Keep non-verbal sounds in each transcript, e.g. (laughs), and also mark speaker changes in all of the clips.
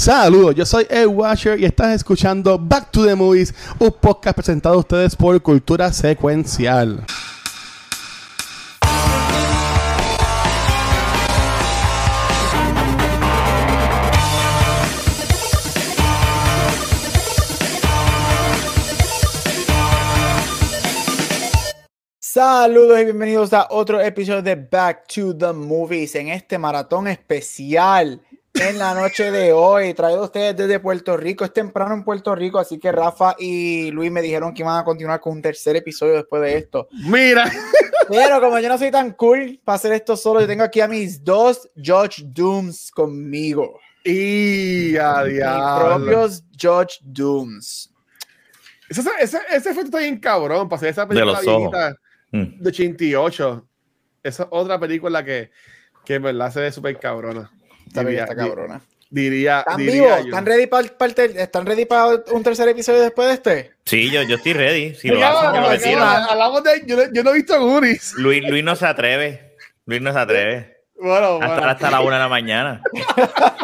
Speaker 1: Saludos, yo soy Ed Washer y estás escuchando Back to the Movies, un podcast presentado a ustedes por Cultura Secuencial.
Speaker 2: Saludos y bienvenidos a otro episodio de Back to the Movies en este maratón especial en la noche de hoy, traído a ustedes desde Puerto Rico. Es temprano en Puerto Rico, así que Rafa y Luis me dijeron que iban a continuar con un tercer episodio después de esto.
Speaker 1: Mira,
Speaker 2: Pero como yo no soy tan cool para hacer esto solo, yo tengo aquí a mis dos Judge Dooms conmigo.
Speaker 1: y a
Speaker 2: Mis propios Judge Dooms.
Speaker 1: Ese, ese, ese efecto está bien cabrón para hacer esa
Speaker 3: De
Speaker 1: película
Speaker 3: los ojos.
Speaker 1: viejita
Speaker 3: Mm.
Speaker 1: de 88. Esa es otra película que, que en verdad se ve súper cabrona.
Speaker 2: Esta
Speaker 1: Diría-
Speaker 2: está cabrona.
Speaker 1: Diría,
Speaker 2: ¿Están
Speaker 1: diría
Speaker 2: vivos?
Speaker 1: yo.
Speaker 2: ¿Están ready para ¿Están ready para un tercer episodio después de este?
Speaker 3: Sí, yo, yo estoy ready. Si lo hacen, yo tiro.
Speaker 1: hablamos de, yo, no- yo no he visto Goonies.
Speaker 3: Luis, Luis no se atreve. Luis no se atreve.
Speaker 1: Bueno,
Speaker 3: Hasta,
Speaker 1: bueno.
Speaker 3: hasta la una de la mañana. (laughs)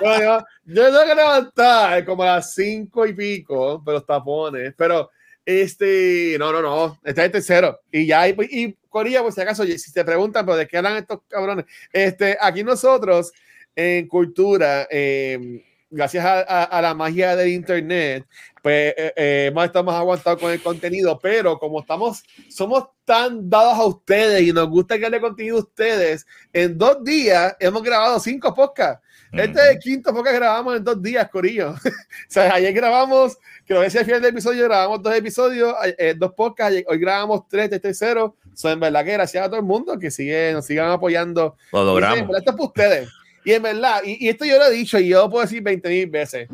Speaker 1: Bueno, yo, tengo que levantar como a las cinco y pico, pero los tapones. Pero, este, no, no, no, está en tercero. Y ya, y, y Corilla, por si acaso, si te preguntan, pero de qué hablan estos cabrones, este, aquí nosotros, en cultura, eh, gracias a, a- a la magia del internet, pues eh, eh, más aguantados con el contenido, pero como estamos, somos tan dados a ustedes y nos gusta que le contenido a ustedes, en dos días hemos grabado cinco podcasts. Este es el quinto podcast que grabamos en dos días, Corillo. (laughs) o sea, ayer grabamos, que lo decía al final del episodio, grabamos dos episodios, eh, dos podcasts, hoy grabamos tres, este tercero. So, en verdad que gracias a todo el mundo que sigue, nos sigan apoyando.
Speaker 3: Lo
Speaker 1: en
Speaker 3: logramos.
Speaker 1: verdad, esto es para ustedes. Y en verdad, y, y esto yo lo he dicho y yo lo puedo decir 20 mil veces.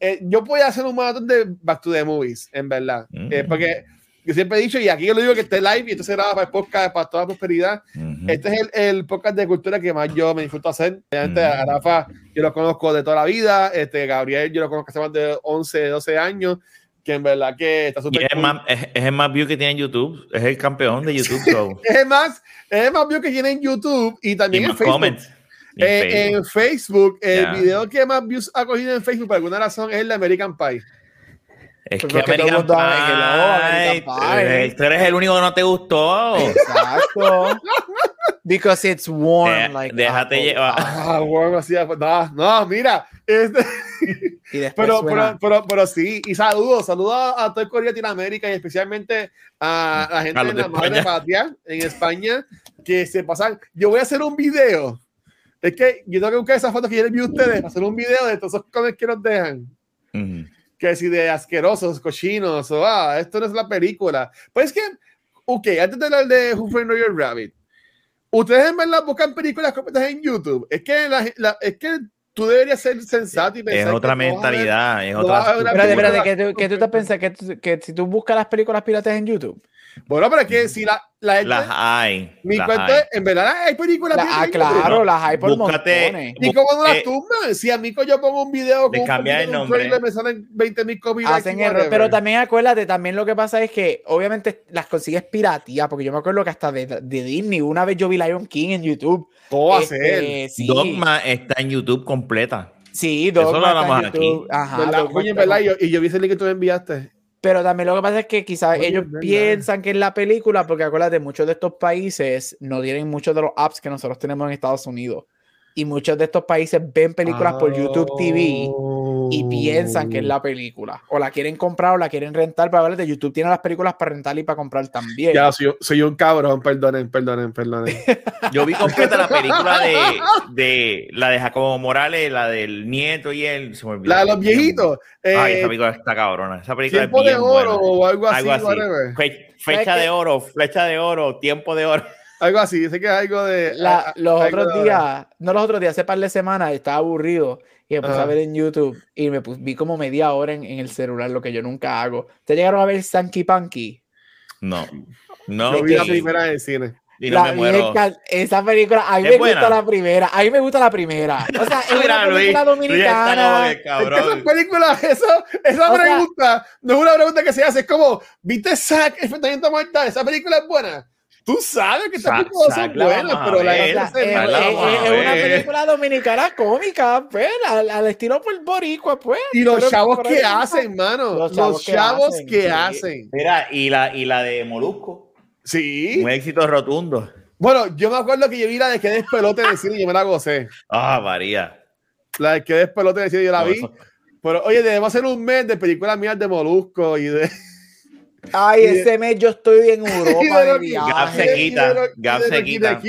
Speaker 1: Eh, yo voy a hacer un maratón de Back to the Movies, en verdad.
Speaker 3: Mm.
Speaker 1: Eh, porque yo siempre he dicho, y aquí yo lo digo que esté live y esto se graba para el podcast, para toda prosperidad. Este es el, el podcast de cultura que más yo me disfruto hacer. Obviamente,
Speaker 3: Ujú.
Speaker 1: a Rafa yo lo conozco de toda la vida. Este, Gabriel yo lo conozco hace más de 11, 12 años. Que en verdad que está
Speaker 3: Y
Speaker 1: súper
Speaker 3: es, el
Speaker 1: cool.
Speaker 3: más, es, es el más view que tiene en YouTube. Es el campeón de YouTube. (laughs)
Speaker 1: Es el más, es el más view que tiene en YouTube y
Speaker 3: y
Speaker 1: también en
Speaker 3: más
Speaker 1: Facebook.
Speaker 3: comments.
Speaker 1: Eh,
Speaker 3: Facebook.
Speaker 1: en Facebook, el
Speaker 3: Ya.
Speaker 1: video que más views ha cogido en Facebook por alguna razón es el de American Pie.
Speaker 3: es que American
Speaker 2: que no, American
Speaker 3: Pie.
Speaker 2: Pie.
Speaker 3: Tú eres el único que no te gustó.
Speaker 2: Exacto. (laughs) Because it's warm.
Speaker 3: De-
Speaker 2: like
Speaker 3: déjate
Speaker 2: apple.
Speaker 3: llevar.
Speaker 1: Ah, bueno, así, no, no, mira. Este, (laughs)
Speaker 2: Y
Speaker 1: pero, pero, pero, pero sí, y saludos, saludos a, todo el Corea Latinoamérica y especialmente a la gente
Speaker 3: A
Speaker 1: de
Speaker 3: de
Speaker 1: la madre patria en España que se pasan. Yo voy a hacer un video. Es que yo tengo que buscar esas fotos que yo les vi a ustedes para hacer un video de todos esos comments que nos dejan.
Speaker 3: Ujú.
Speaker 1: que si de asquerosos, cochinos, o ah, esto no es la película. Pues que, ok, antes de hablar de Who Framed Roger Rabbit, ustedes en verdad buscan películas completas en YouTube. Es que, la, la- es que tú deberías ser sensato y pensar.
Speaker 3: Es otra
Speaker 1: a ver-
Speaker 3: mentalidad. Es otra.
Speaker 2: Espérate, espérate, que tú, que tú te piensas que, que si tú buscas las películas piratas en YouTube.
Speaker 1: Bueno, pero es que si la, la gente.
Speaker 3: Las hay.
Speaker 1: mi
Speaker 3: las
Speaker 1: cuenta,
Speaker 3: hay.
Speaker 1: en verdad hay películas.
Speaker 2: Ah, claro, las hay por
Speaker 3: Búscate-
Speaker 2: montones.
Speaker 1: ¿Y cómo no las
Speaker 3: Eh,
Speaker 1: tumban? Si a mí yo pongo un video con un
Speaker 3: el nombre.
Speaker 1: trailer, me salen 20 mil copias.
Speaker 2: Hacen error, pero también acuérdate, también lo que pasa es que obviamente las consigues piratía, porque yo me acuerdo que hasta de, de Disney, una vez yo vi Lion King en YouTube.
Speaker 1: ¿Cómo va a
Speaker 2: Este,
Speaker 1: ser?
Speaker 2: sí,
Speaker 3: Dogma está en YouTube completa.
Speaker 2: Sí,
Speaker 3: Eso lo
Speaker 2: Dogma está en
Speaker 3: hablamos aquí.
Speaker 2: YouTube. Ajá,
Speaker 1: ¿Verdad?
Speaker 2: Dogma
Speaker 1: Coño, en
Speaker 2: está
Speaker 1: verdad,
Speaker 2: en-
Speaker 1: yo- y yo vi ese link que tú me enviaste.
Speaker 2: Pero también lo que pasa es que quizás
Speaker 1: Oye,
Speaker 2: ellos piensan que es la película, porque acuérdate, muchos de estos países no tienen muchos de los apps que nosotros tenemos en Estados Unidos. Y muchos de estos países ven películas por YouTube TV y piensan que es la película. O la quieren comprar o la quieren rentar. Para de YouTube tiene las películas para rentar y para comprar también.
Speaker 1: Ya, soy, soy un cabrón, perdonen, perdonen, perdonen. (laughs)
Speaker 3: Yo vi completa la película de, de la de Jacobo Morales, la del nieto y él. Se me olvidó.
Speaker 1: La de los viejitos.
Speaker 3: Ay,
Speaker 1: eh,
Speaker 3: esa película está cabrona. Esa película
Speaker 1: tiempo
Speaker 3: es
Speaker 1: de
Speaker 3: bien
Speaker 1: oro
Speaker 3: buena.
Speaker 1: o algo así,
Speaker 3: Algo así.
Speaker 1: whatever.
Speaker 3: Fe-
Speaker 2: ¿Sabes
Speaker 3: de oro, flecha de oro, tiempo de oro.
Speaker 1: Algo así, dice que es algo de.
Speaker 2: La- los
Speaker 1: algo
Speaker 2: otros
Speaker 1: de-
Speaker 2: días, no los otros días, hace par de semanas, estaba aburrido y me puse
Speaker 1: Ajá.
Speaker 2: a ver en YouTube y me vi como media hora en, en el celular, lo que yo nunca hago. ¿Te llegaron a ver Sanky Panky?
Speaker 3: No. No.
Speaker 1: Yo vi la primera en el cine.
Speaker 3: Y no
Speaker 2: La
Speaker 3: me muero.
Speaker 2: esa película, a mí
Speaker 3: ¿Es
Speaker 2: me gusta la primera, a mí me gusta la primera. O sea, es (laughs)
Speaker 3: Mira,
Speaker 2: una
Speaker 3: Luis,
Speaker 2: película
Speaker 3: Luis está como
Speaker 2: dominicana.
Speaker 3: que,
Speaker 1: Es que
Speaker 3: cabrón.
Speaker 1: esas películas, eso, esa
Speaker 2: O sea-
Speaker 1: pregunta no es una pregunta que se hace, es como, ¿viste Zack Enfrentamiento Mortal? ¿Esa película es buena? Tú sabes que estas películas son buenas, pero la
Speaker 3: ver.
Speaker 2: La- es,
Speaker 3: la
Speaker 2: una película dominicana cómica, pues, al, al estilo por boricua, pues.
Speaker 1: Y los chavos que hacen, mano.
Speaker 2: Los
Speaker 1: Los
Speaker 2: chavos que
Speaker 1: que,
Speaker 2: hacen.
Speaker 3: Mira, y la, y la de Molusco.
Speaker 1: Sí.
Speaker 3: Un éxito rotundo.
Speaker 1: Bueno, yo me acuerdo que yo vi la de que despelote el cine y yo me la gocé.
Speaker 3: Ah, María.
Speaker 1: La de que despelote el cine yo la
Speaker 3: No,
Speaker 1: vi.
Speaker 3: eso-
Speaker 1: Pero oye, debemos hacer un mes de películas mías de Molusco y de.
Speaker 2: Ay, ese mes yo estoy en (laughs) Europa de
Speaker 1: Rocky-
Speaker 3: Gap
Speaker 2: viaje.
Speaker 3: se quita,
Speaker 1: y de- y
Speaker 3: Gap se quita.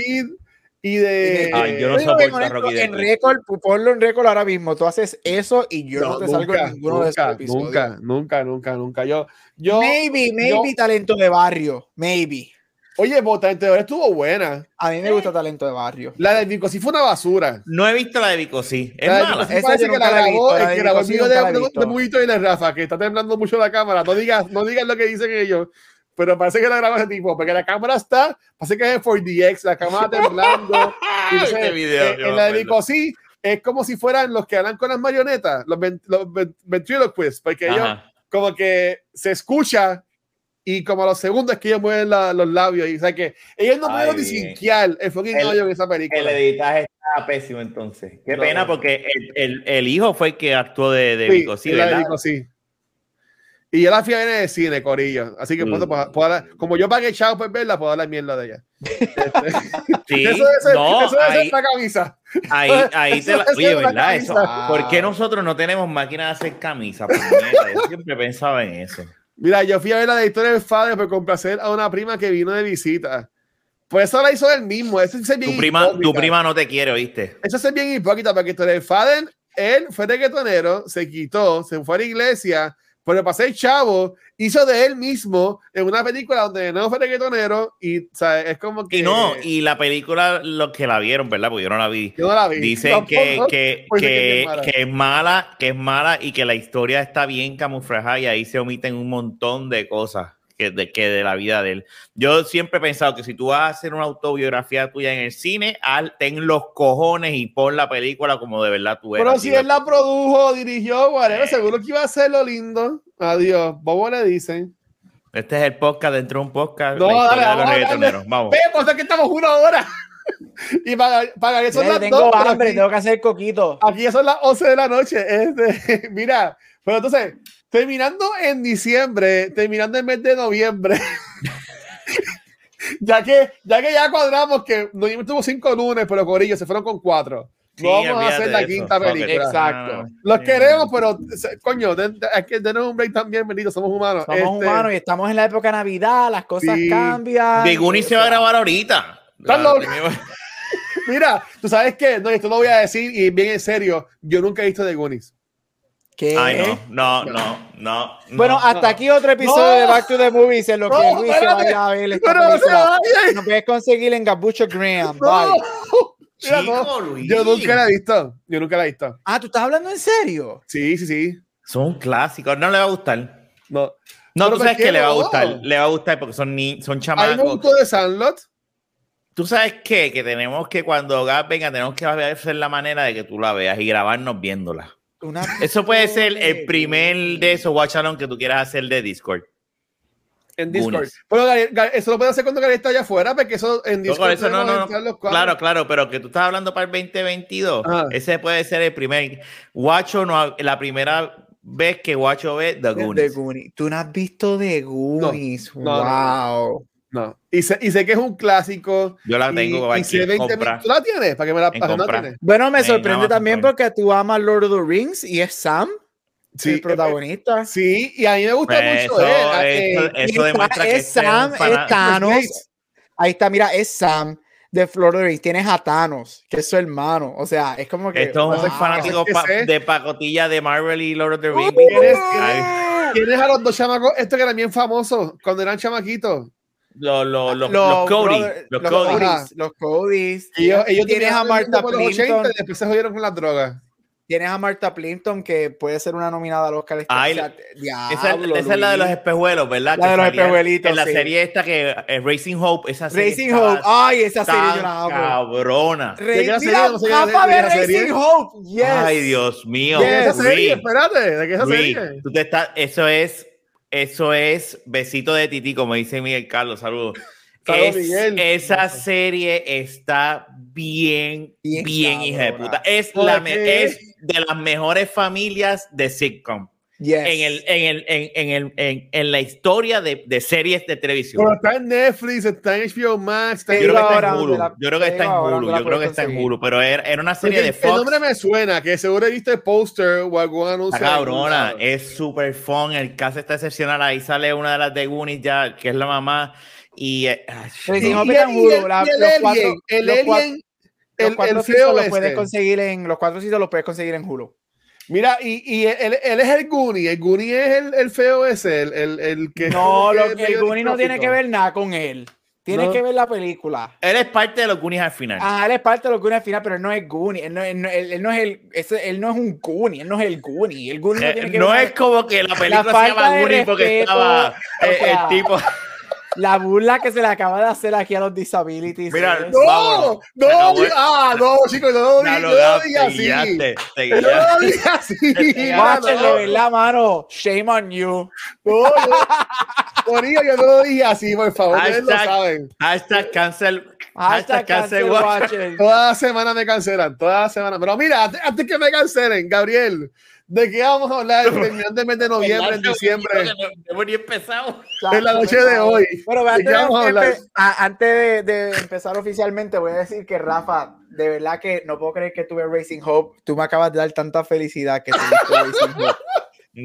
Speaker 1: Y de.
Speaker 3: Ay, yo no soporto a Rocky
Speaker 2: en récord, ponlo en récord ahora mismo. Tú haces eso y yo no, te salgo en ninguno de esos
Speaker 1: nunca,
Speaker 2: episodios.
Speaker 1: nunca, nunca, nunca, nunca. Yo, yo,
Speaker 2: maybe, maybe
Speaker 1: yo-
Speaker 2: talento de barrio. Maybe.
Speaker 1: Oye, Botante estuvo buena.
Speaker 2: A mí me gusta talento de barrio.
Speaker 1: La de Vico sí fue una basura.
Speaker 3: No he visto la de Vico, sí. Es
Speaker 1: La de
Speaker 3: mala.
Speaker 2: Esa
Speaker 1: parece
Speaker 2: yo
Speaker 1: que la grabó, el que grabó el video de, Mujito y de Rafa, que está temblando mucho la cámara. No digas, no digas lo que dicen ellos. Pero parece que la grabó ese tipo, porque la cámara está, parece que es 4DX, la cámara (laughs) temblando. Entonces,
Speaker 3: Este video,
Speaker 1: eh, en la de
Speaker 3: acuerdo.
Speaker 1: Vico sí, es como si fueran los que hablan con las marionetas, los, ven- los ven- ventriloquists, porque ellos
Speaker 3: Ajá.
Speaker 1: como que se escucha y como los segundos es que ellos mueven la- los labios y o sea que ellos no pudieron ni sinquear el fucking
Speaker 3: El-
Speaker 1: en esa película.
Speaker 3: El editaje está pésimo entonces. Qué
Speaker 1: No,
Speaker 3: pena
Speaker 1: no.
Speaker 3: porque el, el- el hijo fue el que actuó de, de
Speaker 1: Sí,
Speaker 3: Vico, sí,
Speaker 1: la
Speaker 3: ¿verdad?
Speaker 1: Vico, sí. Y yo la fui a ver en el cine, Corillo. Así que,
Speaker 3: Mm.
Speaker 1: como yo pagué chavo por verla, puedo hablar mierda de ella. (laughs)
Speaker 3: Sí, (laughs)
Speaker 1: eso debe ser,
Speaker 3: no,
Speaker 1: eso debe ser
Speaker 3: ahí,
Speaker 1: la camisa.
Speaker 3: ahí, ahí te la,
Speaker 1: Eso
Speaker 3: oye, ¿verdad? Eso. ¿Por qué nosotros no tenemos máquina de hacer camisas? Yo siempre pensaba en eso.
Speaker 1: Mira, yo fui a ver la de Historia del Padre por complacer a una prima que vino de visita. Pues eso la hizo él mismo. Eso es bien
Speaker 3: Tu prima, tu prima no te quiere, ¿oíste?
Speaker 1: Eso es bien hipócrita porque Historia del Faden, él fue reggaetonero, se quitó, se fue a la iglesia, pero para ser chavo, hizo de él mismo en una película donde no fue reggaetonero y o sea, es como que.
Speaker 3: Y no, y la película, los que la vieron, ¿verdad? Porque yo no la vi.
Speaker 1: Yo no la vi.
Speaker 3: Dicen que, que,
Speaker 1: pues,
Speaker 3: que,
Speaker 1: es mala.
Speaker 3: que es mala, que es mala y que la historia está bien camuflada y ahí se omiten un montón de cosas que de, que de la vida de él. Yo siempre he pensado que si tú vas a hacer una autobiografía tuya en el cine, al, ten los cojones y pon la película como de verdad tú eres.
Speaker 1: Pero si él la produjo, dirigió, whatever, seguro que iba a ser lo lindo. Adiós. Bobo le dicen.
Speaker 3: Este es el podcast dentro de un podcast.
Speaker 1: No, dale,
Speaker 3: de los
Speaker 1: vamos darle.
Speaker 3: Vamos.
Speaker 1: Ve, pues es que estamos una hora. (laughs) y para, para que son las
Speaker 2: tengo
Speaker 1: dos,
Speaker 2: hambre,
Speaker 1: aquí-
Speaker 2: tengo que hacer coquito.
Speaker 1: Aquí ya son las 11 de la noche. Este, (laughs) mira, pero entonces, terminando en diciembre, terminando el mes de noviembre, (laughs) ya que ya que ya cuadramos que noviembre tuvo cinco lunes, pero Corillo se fueron con cuatro.
Speaker 3: Sí,
Speaker 1: No vamos a hacer la
Speaker 3: de eso.
Speaker 1: quinta película.
Speaker 2: Exacto.
Speaker 1: Los
Speaker 3: Sí.
Speaker 1: queremos, pero se- coño, de- de- hay que tener un break también, bendito, somos humanos.
Speaker 2: Somos
Speaker 1: Este,
Speaker 2: humanos y estamos en la época de Navidad, las cosas
Speaker 1: Sí.
Speaker 2: cambian.
Speaker 3: The Goonies se va a grabar ahorita.
Speaker 1: Estás loco.
Speaker 3: La- (laughs)
Speaker 1: Mira, tú sabes qué, no, esto lo voy a decir y bien en serio, yo nunca he visto The Goonies.
Speaker 2: ¿Qué?
Speaker 3: Ay, no, no, no, no.
Speaker 2: Bueno,
Speaker 3: no.
Speaker 2: hasta aquí otro episodio
Speaker 1: No.
Speaker 2: de Back to the Movies en lo que Luis se vaya a ver esta
Speaker 1: Pero no se
Speaker 2: película.
Speaker 1: vaya.
Speaker 2: Nos puedes conseguir en Gabucho Graham.
Speaker 1: No.
Speaker 2: Bye. (laughs)
Speaker 3: Chico, Luis.
Speaker 1: Yo nunca la he visto. Yo nunca la he visto.
Speaker 2: Ah, ¿tú estás hablando en serio?
Speaker 1: Sí, sí, sí.
Speaker 3: Son clásicos. No le va a gustar.
Speaker 1: No.
Speaker 3: No, tú sabes
Speaker 1: ¿por qué
Speaker 3: que le va a gustar. Le va a gustar porque son, ni son
Speaker 1: A mí me
Speaker 3: chamacos.
Speaker 1: gustó de Sandlot.
Speaker 3: Tú sabes qué? Que tenemos que cuando Gab venga, tenemos que hacer la manera de que tú la veas y grabarnos viéndola.
Speaker 2: Una-
Speaker 3: Eso puede ser el primer de esos watch along que tú quieras hacer de Discord.
Speaker 1: En Discord.
Speaker 3: Goonies.
Speaker 1: Pero Gabriel- eso lo puede hacer cuando Gabriel está allá afuera, porque eso en Discord.
Speaker 3: eso no,
Speaker 1: podemos
Speaker 3: no, no.
Speaker 1: entrar los cuatro.
Speaker 3: Claro, claro, pero que tú estás hablando para el 2022.
Speaker 1: Ajá.
Speaker 3: Ese puede ser el primer. Guacho, no, la primera vez que Guacho ve The
Speaker 2: The
Speaker 3: Goonies.
Speaker 2: Tú no has visto The Goonies.
Speaker 1: no, no,
Speaker 2: wow.
Speaker 1: No. Y sé, y sé que es un clásico.
Speaker 3: Yo la
Speaker 1: y-
Speaker 3: tengo
Speaker 1: y, sé
Speaker 3: en
Speaker 1: 20
Speaker 3: compra.
Speaker 1: ¿Tú la tienes? Para que me la
Speaker 3: En
Speaker 1: para que no la
Speaker 3: compra.
Speaker 1: tienes.
Speaker 2: Bueno, me
Speaker 3: En
Speaker 2: sorprende también porque tú amas Lord of the Rings y es Sam,
Speaker 1: Sí,
Speaker 2: el protagonista.
Speaker 1: eh, Sí, y a mí me gusta
Speaker 3: Pues
Speaker 1: mucho
Speaker 3: eso,
Speaker 1: él. Ah,
Speaker 3: eso-
Speaker 1: eh,
Speaker 3: eso
Speaker 2: y
Speaker 3: demuestra que
Speaker 2: es
Speaker 3: este
Speaker 2: Sam, es Thanos. Ahí está, mira, es Sam de Lord of the Rings. Tienes a Thanos, que es su hermano. O sea, es como que.
Speaker 3: Esto es un
Speaker 2: wow.
Speaker 3: fanático pa- de pacotilla de Marvel y Lord of the Rings.
Speaker 1: ¿Tienes-
Speaker 3: Ay,
Speaker 1: ¿Tienes a los dos chamacos? Estos que eran bien famosos cuando eran chamaquitos.
Speaker 3: Los, los, los,
Speaker 2: Los
Speaker 3: los Cody.
Speaker 2: brother-
Speaker 3: Los
Speaker 2: los
Speaker 3: Cody.
Speaker 1: Ajá.
Speaker 2: Codys, Los Codys.
Speaker 1: Ellos, ellos
Speaker 2: Tienes a
Speaker 1: 80
Speaker 2: Plimpton.
Speaker 1: y después se jodieron con las drogas.
Speaker 2: Tienes a Martha Plimpton, que puede ser una nominada al Oscar.
Speaker 3: Ay,
Speaker 2: O sea,
Speaker 3: Esa,
Speaker 2: diablo,
Speaker 3: esa es la de los espejuelos, ¿verdad?
Speaker 2: La
Speaker 3: Que
Speaker 2: de los espejuelitos,
Speaker 3: En la
Speaker 2: sí.
Speaker 3: serie esta que es Racing Hope, esa serie
Speaker 2: Racing
Speaker 3: estaba
Speaker 2: Hope. Ay, esa serie yo la amo.
Speaker 3: cabrona.
Speaker 2: Re-
Speaker 1: ¿De qué la serie?
Speaker 2: Mira,
Speaker 1: ¿Cómo se llama
Speaker 2: Rafa
Speaker 1: de- de
Speaker 2: ve
Speaker 1: la serie?
Speaker 2: Racing Hope. Yes.
Speaker 3: Ay, Dios mío.
Speaker 1: ¿De qué esa
Speaker 2: Yes.
Speaker 1: serie? Espérate, ¿de qué esa serie?
Speaker 3: tú te estás, eso es, eso es besito de tití, como dice Miguel Carlos, (laughs) saludos. Es-
Speaker 1: Miguel.
Speaker 3: esa serie está bien,
Speaker 2: Bien
Speaker 3: bien, hija de puta. Es,
Speaker 1: ¿Por
Speaker 3: la es de las mejores familias de sitcom.
Speaker 2: Yes.
Speaker 3: En, el, en, el, en, en, el, en, en la historia de, de series de televisión.
Speaker 1: Pero está en Netflix, está en HBO Max, está en
Speaker 3: Yo creo que está en Hulu.
Speaker 2: la-
Speaker 3: Yo creo que está en Hulu. Yo creo que está en. Hulu. Pero era, era una serie
Speaker 1: Porque
Speaker 3: de
Speaker 1: El
Speaker 3: Fox.
Speaker 1: nombre me suena, que seguro he visto el póster o algún anuncio.
Speaker 3: Cabrona,
Speaker 1: en
Speaker 3: es súper fun. El cast está excepcional. Ahí sale una de las de Goonies ya, que es la mamá. Y eh,
Speaker 2: Pero si no
Speaker 1: el- y
Speaker 2: Hulu,
Speaker 1: el-
Speaker 2: la-
Speaker 1: el
Speaker 2: los
Speaker 1: alien,
Speaker 2: cuatro-
Speaker 1: el
Speaker 2: los cuatro-
Speaker 1: alien,
Speaker 2: los
Speaker 1: el,
Speaker 2: cuatro
Speaker 1: el feo
Speaker 2: los puedes
Speaker 1: este.
Speaker 2: conseguir en los cuatro sitios los puedes conseguir en Hulu.
Speaker 1: Mira, y, y él, él es el Goonie, el Goonie es el, el feo ese, el, el, el que...
Speaker 2: No, lo que el Goonie no tiene que ver nada con él. Tiene
Speaker 1: No.
Speaker 2: que ver la película.
Speaker 3: él es parte de los Goonies al final.
Speaker 2: Ah, él es parte de los Goonies al final, pero él no es Goonie. Él no, él no- él- él no es el, ese- él no es un Goonie, él no es el Goonie. El Goonie no
Speaker 3: Eh,
Speaker 2: tiene que
Speaker 3: no
Speaker 2: ver
Speaker 3: es como que la película se llama
Speaker 2: de
Speaker 3: Goonies porque estaba eh,
Speaker 2: o sea,
Speaker 3: el tipo.
Speaker 2: La burla que se le acaba de hacer aquí a los disabilities.
Speaker 3: Mira,
Speaker 1: No,
Speaker 3: Vámonos.
Speaker 1: no, ah, no, chicos, no no lo
Speaker 3: gaste,
Speaker 1: digas así.
Speaker 3: guiaste, te
Speaker 1: No
Speaker 3: guiaste.
Speaker 1: lo digas así.
Speaker 2: Guáchenle,
Speaker 1: no.
Speaker 2: ¿verdad, mano? Shame on you.
Speaker 1: No, yo, Corillo, yo no lo dije así, por favor, ustedes lo saben.
Speaker 3: Hashtag cancel.
Speaker 2: Hashtag
Speaker 3: Hashtag cancel
Speaker 2: cancel
Speaker 3: watch.
Speaker 2: watcher.
Speaker 1: Toda la semana me cancelan, toda la semana. Pero mira, antes, antes que me cancelen, Gabriel, ¿de qué vamos a hablar (laughs) terminando el mes de noviembre, en diciembre,
Speaker 3: No hemos ni empezado.
Speaker 1: en la noche de hoy?
Speaker 2: Bueno,
Speaker 1: ¿De
Speaker 2: antes, de,
Speaker 1: vamos a hablar?
Speaker 2: antes de, de empezar oficialmente, voy a decir que Rafa, de verdad que no puedo creer que tuve Racing Hope. Tú me acabas de dar tanta felicidad que tuviste Racing Hope.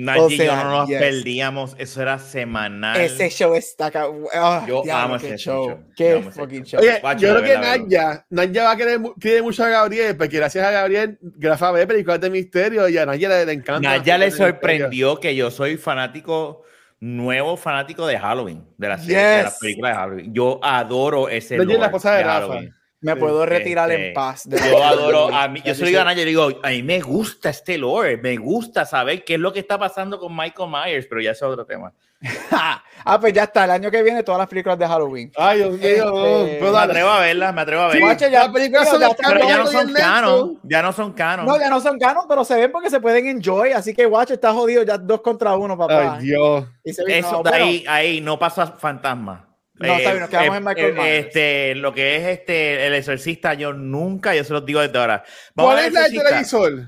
Speaker 3: Nadie y yo
Speaker 2: sea,
Speaker 3: no nos
Speaker 2: yes.
Speaker 3: perdíamos. Eso era semanal.
Speaker 2: Ese show está acá. ah,
Speaker 3: Yo
Speaker 2: diablo,
Speaker 3: amo ese
Speaker 2: show.
Speaker 3: show.
Speaker 2: Qué
Speaker 3: Yo
Speaker 2: fucking
Speaker 3: show.
Speaker 2: show.
Speaker 1: Oye, yo
Speaker 3: de
Speaker 1: creo que
Speaker 3: de
Speaker 1: Naya, Naya va a querer, quiere mucho a Gabriel, porque gracias a Gabriel, Grafa ve películas de misterio y a Naya le, le encanta.
Speaker 3: Naya le
Speaker 1: de
Speaker 3: sorprendió que yo soy fanático, nuevo fanático de Halloween, de la serie, de las
Speaker 2: Yes.
Speaker 3: películas de Halloween. Yo adoro ese
Speaker 1: Naya es la esposa de
Speaker 3: de
Speaker 1: Rafa.
Speaker 2: Me
Speaker 1: Sí,
Speaker 2: puedo retirar
Speaker 3: este,
Speaker 2: en paz. de-
Speaker 3: Yo adoro, a mí, yo
Speaker 2: Ya
Speaker 3: se lo digo a Naya, yo digo, a mí me gusta este lore, me gusta saber qué es lo que está pasando con Michael Myers, pero ya es otro tema. (laughs)
Speaker 2: ah, pues ya está. El año que viene todas las películas de Halloween.
Speaker 1: Ay, Dios mío,
Speaker 2: Este,
Speaker 3: Me atrevo a verla, me atrevo a
Speaker 1: Sí,
Speaker 3: verla.
Speaker 2: Guacho, ya-
Speaker 1: las películas son
Speaker 2: ya
Speaker 3: pero ya no son canon, ya no son canon.
Speaker 2: No, ya no son canon, pero se ven porque se pueden enjoy. Así que, guacho, está jodido ya dos contra uno, papá.
Speaker 1: Ay, Dios.
Speaker 2: Y se ve-
Speaker 3: Eso
Speaker 2: no,
Speaker 3: de ahí, ahí no pasa fantasma.
Speaker 2: No, está bien, nos quedamos en Michael Myers.
Speaker 3: Este, lo que es este, el exorcista, yo nunca, yo se los digo desde ahora. Vamos
Speaker 1: ¿Cuál es la del televisor?
Speaker 3: Eso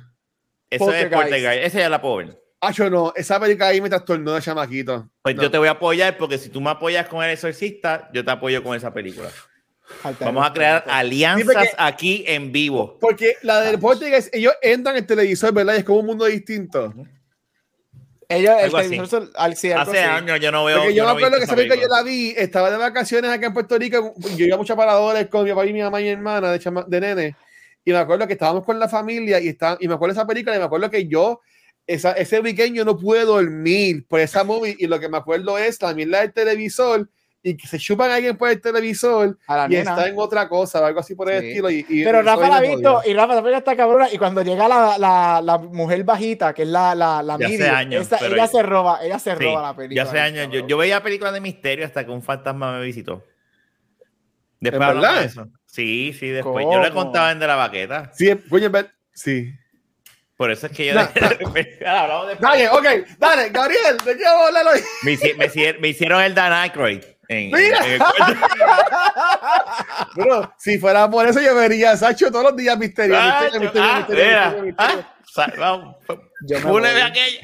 Speaker 3: es
Speaker 2: Poltergeist.
Speaker 3: Poltergeist. Esa ya la puedo ver.
Speaker 1: Ah, yo no, esa película ahí me trastornó de chamaquito.
Speaker 3: Pues
Speaker 1: No.
Speaker 3: yo te voy a apoyar porque si tú me apoyas con el exorcista, yo te apoyo con esa película.
Speaker 2: falta
Speaker 3: Vamos a crear alianzas
Speaker 1: Sí, porque-
Speaker 3: aquí en vivo.
Speaker 1: Porque la del Poltergeist, ellos entran en el televisor, ¿verdad? Y es como un mundo distinto.
Speaker 2: Televisor, sol- al- sí,
Speaker 3: Hace
Speaker 2: así.
Speaker 3: años yo no veo.
Speaker 1: Porque yo,
Speaker 3: no
Speaker 1: me
Speaker 3: he
Speaker 1: acuerdo que esa película yo la vi, estaba de vacaciones acá en Puerto Rico, yo iba a muchos paradores con mi papá y mi mamá y mi hermana de, chama- de nene, y me acuerdo que estábamos con la familia y, está, y me acuerdo de esa película y me acuerdo que yo, esa, ese weekend yo no pude dormir por esa movie y lo que me acuerdo es también la del televisor y que se chupan a alguien por el televisor
Speaker 2: A la
Speaker 1: y
Speaker 2: nena.
Speaker 1: está en otra cosa o algo así por el
Speaker 2: Sí.
Speaker 1: estilo. Y, y
Speaker 2: Pero Rafa la ha visto y Rafa también está cabrona. Y cuando llega la, la, la mujer bajita, que es la, la, la
Speaker 3: Ya hace
Speaker 2: medium,
Speaker 3: años,
Speaker 2: esa- ella se roba, ella se
Speaker 3: Sí,
Speaker 2: roba la película.
Speaker 3: ya hace años. Yo, yo veía películas de misterio hasta que un fantasma me visitó. Después de eso. Sí, sí, después. Yo le contaba en de la baqueta.
Speaker 1: Sí, coño, sí.
Speaker 3: Por eso es que yo.
Speaker 1: No, (laughs)
Speaker 3: de- (laughs)
Speaker 1: Dale, ok, dale, Gabriel, ¿de qué vamos a hablar hoy?
Speaker 3: me, me hicieron el Dan Aykroyd. En,
Speaker 1: Mira.
Speaker 3: en el cuento.
Speaker 1: Bro, si fuera por eso yo vería Sacho todos los días misterio.
Speaker 3: Ah, ah, aquella.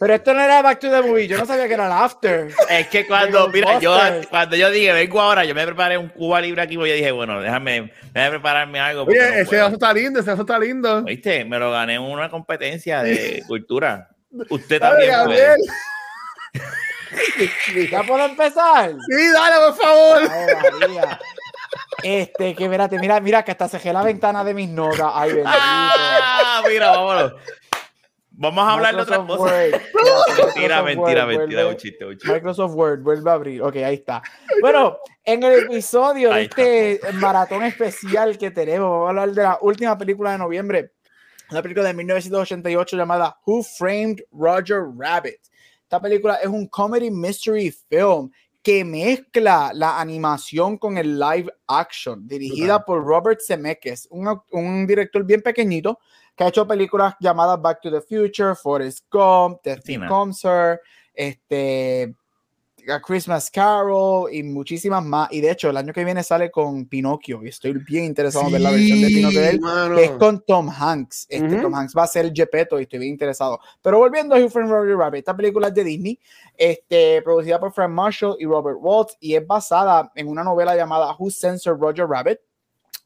Speaker 2: Pero esto no era Back to the Movie. Yo no sabía que era el After.
Speaker 3: Es que cuando, mira, yo, cuando yo dije, vengo ahora, yo me preparé un Cuba libre aquí, pues yo dije, bueno, déjame, déjame prepararme algo. no
Speaker 1: Oye, ese vaso está lindo, ese vaso está lindo.
Speaker 3: ¿Oíste? Me lo gané en una competencia de (laughs) cultura. Usted también puede. (laughs) (laughs)
Speaker 2: ¿Ya puedo empezar?
Speaker 1: Sí, dale, por favor.
Speaker 2: Ay. Este, que espérate, mira, mira, que hasta cejé la ventana de mis notas. Ay, bendito.
Speaker 3: Ah, mira, vámonos. Vamos a hablar de otra cosa. (laughs) Mentira, mentira, mentira, un chiste, un chiste.
Speaker 2: Microsoft Word, vuelve a abrir. Ok, ahí está. Bueno, en el episodio de este maratón especial que tenemos, vamos a hablar de la última película de noviembre. Una película de 1988 llamada Who Framed Roger Rabbit. Esta película es un comedy mystery film que mezcla la animación con el live action, dirigida por Robert Zemeckis, un, director bien pequeñito que ha hecho películas llamadas Back to the Future, Forrest Gump. Becomes Her, este, A Christmas Carol y muchísimas más. Y de hecho, el año que viene sale con Pinocchio y estoy bien interesado en ver la versión de Pinocchio de él, que es con Tom Hanks. Este, Tom Hanks va a ser el Gepetto y estoy bien interesado. Pero volviendo a Framed Roger Rabbit, esta película es de Disney, este, producida por Frank Marshall y Robert Waltz y es basada en una novela llamada Who Censored Roger Rabbit,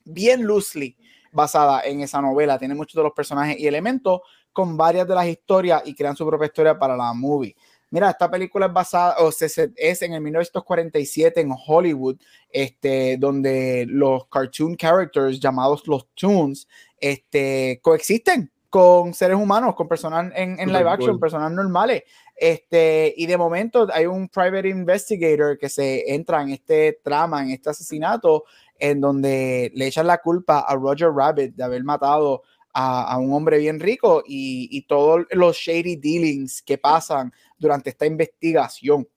Speaker 2: bien loosely basada en esa novela. Tiene muchos de los personajes y elementos con varias de las historias y crean su propia historia para la movie. Mira, esta película es basada, o se, es en el 1947 en Hollywood, este, donde los cartoon characters llamados los Toons este, coexisten con seres humanos, con personas en, en live action, personas normales. Este, y de momento hay un private investigator que se entra en este trama, en este asesinato, en donde le echan la culpa a Roger Rabbit de haber matado a, un hombre bien rico y, y todos los shady dealings que pasan durante esta investigación.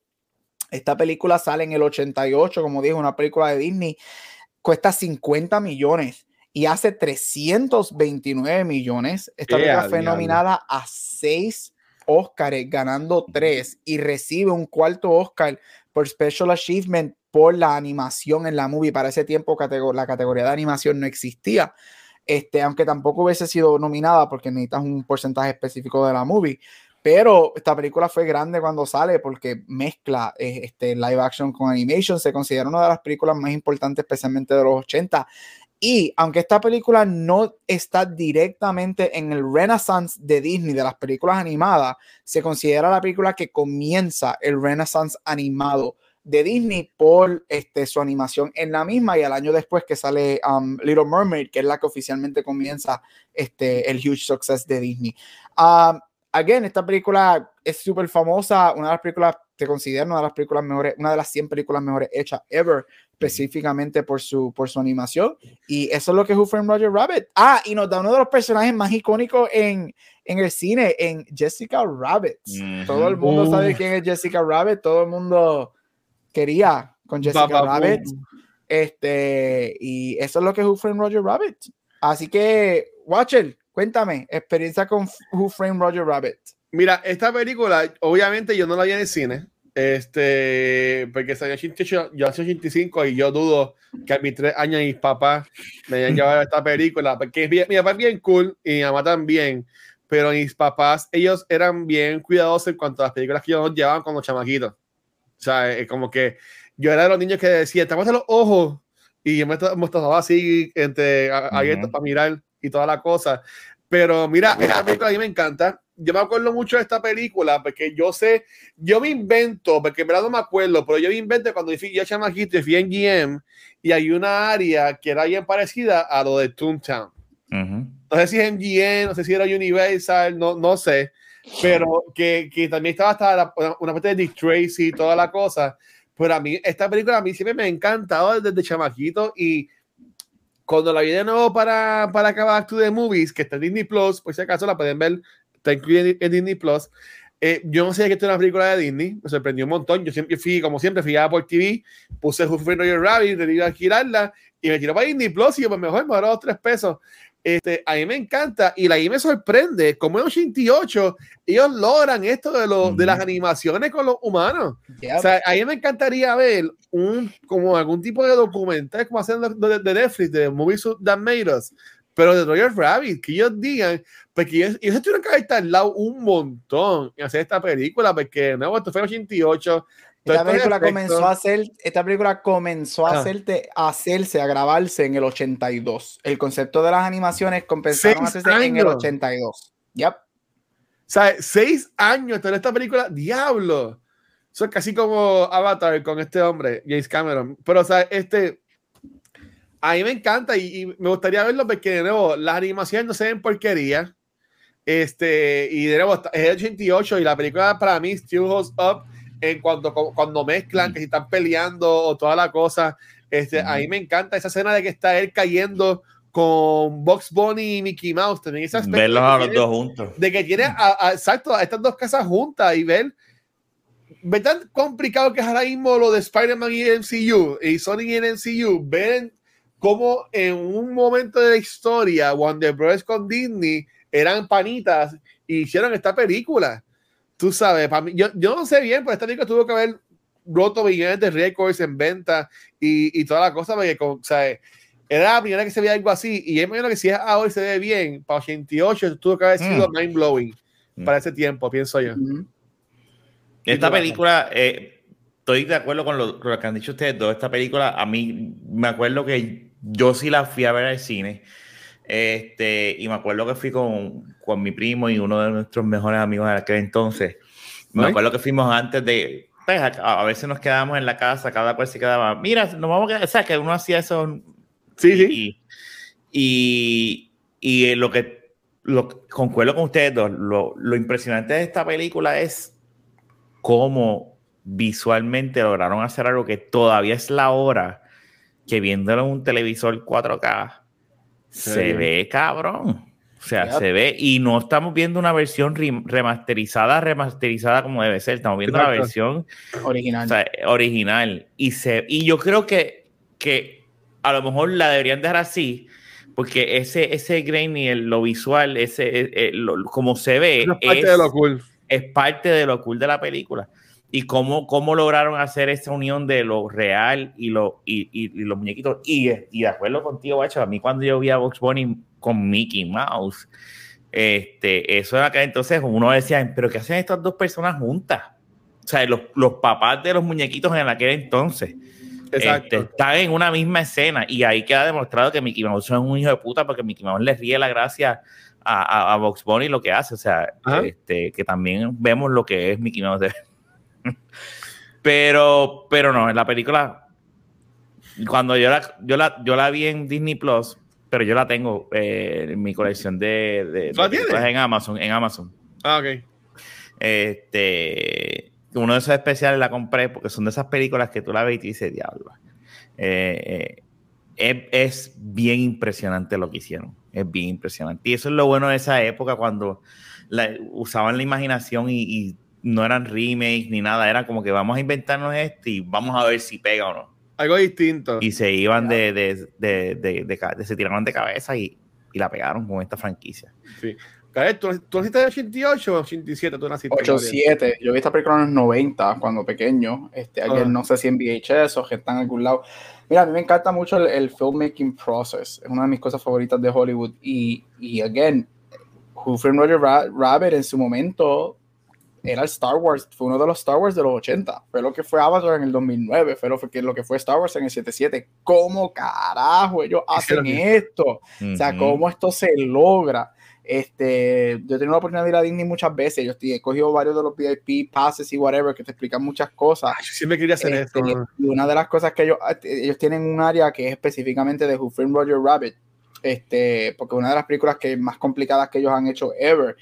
Speaker 2: Esta película sale en el 88, como dije, una película de Disney, cuesta 50 millones y hace 329 millones. Esta película fue nominada a seis Oscars, ganando tres y recibe un cuarto Oscar por Special Achievement por la animación en la movie. Para ese tiempo la categoría de animación no existía este, aunque tampoco hubiese sido nominada porque necesitas un porcentaje específico de la movie. Pero esta película fue grande cuando sale porque mezcla eh, este, live action con animation. Se considera una de las películas más importantes, especialmente de los 80. Y aunque esta película no está directamente en el renaissance de Disney, de las películas animadas, se considera la película que comienza el renaissance animado de Disney por este, su animación en la misma y al año después que sale um, Little Mermaid, que es la que oficialmente comienza este, el huge success de Disney. Um, again, esta película es súper famosa, una de las películas, se considera una de las películas mejores, una de las 100 películas mejores hechas ever, específicamente por su, por su animación. Y eso es lo que es Who Framed Roger Rabbit. Ah, y nos da uno de los personajes más icónicos en, en el cine, en Jessica Rabbit. Todo el mundo sabe quién es Jessica Rabbit, todo el mundo quería con Jessica Rabbit. Este, y eso es lo que es Who Framed Roger Rabbit. Así que, Watcher, cuéntame, experiencia con Who Framed Roger Rabbit.
Speaker 1: Mira, esta película, obviamente yo no la vi en el cine, este, porque salió 88, yo hace 85 y yo dudo que a mis tres años mis papás me hayan llevado a esta película, porque mi papá es bien cool y mi mamá también, pero mis papás, ellos eran bien cuidadosos en cuanto a las películas que ellos nos llevaban como chamaquitos. O sea, es como que yo era de los niños que decía, te los ojos y yo me, estaba así entre abiertos para mirar y toda la cosa. Pero mira, esta película a mí me encanta. Yo me acuerdo mucho de esta película porque yo sé, yo me invento, porque en verdad no me acuerdo, pero yo me invento cuando yo fui yo chamaquito y fui en GM y hay una área que era bien parecida a lo de Toontown. No sé si es MGM, no sé si era Universal, no, no sé pero que, que también estaba hasta una parte de Dick Tracy y toda la cosa. Pero a mí, esta película a mí siempre me ha encantado desde chamaquito y cuando la vi de nuevo para, para acabar to the Movies, que está en Disney Plus, por si acaso la pueden ver, está incluida en, Disney Plus. Eh, yo no sabía que esto era una película de Disney, me sorprendió un montón. Yo siempre fui, como siempre, fui a por TV, puse Framed Roger Rabbit, le a girarla y me tiró para Disney Plus y yo, pues mejor me ahorró dos, tres pesos. Este, a mí me encanta y la ahí me sorprende como en 88 ellos logran esto de, los de las animaciones con los humanos. O sea, a mí me encantaría ver un, como algún tipo de documental como hacen de, de, Netflix, de Movies That Made Us, pero de Roger Rabbit, que ellos digan, porque ellos, ellos tuvieron que haber tardado un montón en hacer esta película, porque no, esto fue en 88,
Speaker 2: esta película, comenzó a hacer, esta película comenzó a, ah. hacerte, a hacerse, a grabarse en el 82. El concepto de las animaciones comenzaron a hacerse en el 82. Yep. O
Speaker 1: sea, seis años en esta película, diablo. Eso es casi como Avatar con este hombre, James Cameron. Pero, o sea, este. A mí me encanta y, me gustaría verlo porque, de nuevo, las animaciones no se ven porquería. Este, y de nuevo, es el 88 y la película para mí still holds up en cuanto cuando mezclan, que si están peleando o toda la cosa. Este, A mí me encanta esa escena de que está él cayendo con Box Bunny y Mickey Mouse. También ese
Speaker 3: Verlos a los dos juntos.
Speaker 1: De que tiene, a, exacto, a estas dos casas juntas y ver. Ver tan complicado que es ahora mismo lo de Spider-Man y el MCU y Sonic y el MCU. Ver cómo en un momento de la historia, Wonder Bros. con Disney eran panitas y hicieron esta película tú sabes, para mí, yo, yo no sé bien, pues esta película tuvo que haber roto millones de récords en venta y, y toda la cosa, porque o sea, era la primera que se veía algo así, y es menos que si es ahora se ve bien, para 88 tuvo que haber sido mind blowing para ese tiempo, pienso yo.
Speaker 3: Esta película, eh, estoy de acuerdo con lo, que han dicho ustedes dos. Esta película, a mí me acuerdo que yo sí la fui a ver al cine. Este, y me acuerdo que fui con, con mi primo y uno de nuestros mejores amigos de aquel entonces. Me acuerdo que fuimos antes de. Pues, a, veces nos quedábamos en la casa, cada cual se quedaba. Mira, nos vamos a quedar. O sea, que uno hacía eso.
Speaker 1: Sí, sí.
Speaker 3: Y, y, y lo que. Lo, concuerdo con ustedes dos. Lo, lo impresionante de esta película es cómo visualmente lograron hacer algo que todavía es la hora que viéndolo en un televisor 4K se ve cabrón. O sea, se ve y no estamos viendo una versión remasterizada, remasterizada como debe ser, estamos viendo la versión
Speaker 2: original.
Speaker 3: original. Y, se, y yo creo que, que a lo mejor la deberían dejar así, porque ese, ese grain y lo visual, ese, eh, eh, como se ve,
Speaker 1: es, de lo cool
Speaker 3: es parte de lo cool de la película. Y cómo, cómo lograron hacer esa unión de lo real y, lo, y, y, los muñequitos. Y, y, de acuerdo contigo, bacho, a mí cuando yo vi a Box Bunny con Mickey Mouse, este, eso era que entonces uno decía, pero ¿qué hacen estas dos personas juntas? O sea, los, los papás de los muñequitos en aquel entonces. Este, están en una misma escena y ahí queda demostrado que Mickey Mouse es un hijo de puta porque Mickey Mouse le ríe la gracia a, a, Box Bunny lo que hace, o sea, este, que también vemos lo que es Mickey Mouse. Pero, pero no, en la película, cuando yo la, yo la, yo la vi en Disney Plus, pero yo la tengo eh, en mi colección de, de, en Amazon, en Amazon.
Speaker 1: Ah, ok.
Speaker 3: Este, uno de esos especiales la compré porque son de esas películas que tú la ves y te dices, diablo. Eh, eh, es, bien impresionante lo que hicieron. Es bien impresionante. Y eso es lo bueno de esa época cuando usaban la imaginación y, no eran remakes ni nada. Era como que vamos a inventarnos esto y vamos a ver si pega o no.
Speaker 1: Algo distinto.
Speaker 3: Y se iban de, de, de, se tiraron de cabeza y, y, la pegaron con esta franquicia.
Speaker 1: Sí. ¿tú, ¿tú naciste de 88 o 87? ¿Tú naciste?
Speaker 2: 87. Yo vi esta película en los 90 cuando pequeño. Este, ah. no sé si en VHS o que está en algún lado. Mira, a mí me encanta mucho el, filmmaking process. Es una de mis cosas favoritas de Hollywood. Y, y again, Who Framed Roger Rabbit en su momento era el Star Wars, fue uno de los Star Wars de los 80. Fue lo que fue Avatar en el 2009, fue lo, que, lo que fue Star Wars en el 77. ¿Cómo carajo ellos hacen esto? O sea, ¿cómo esto se logra? Este, yo he tenido la oportunidad de ir a Disney muchas veces. Yo he cogido varios de los VIP passes y whatever que te explican muchas cosas.
Speaker 1: yo siempre quería hacer
Speaker 2: este, Y una de las cosas que ellos, ellos tienen un área que es específicamente de Who Roger Rabbit. Este, porque una de las películas que más complicadas que ellos han hecho ever.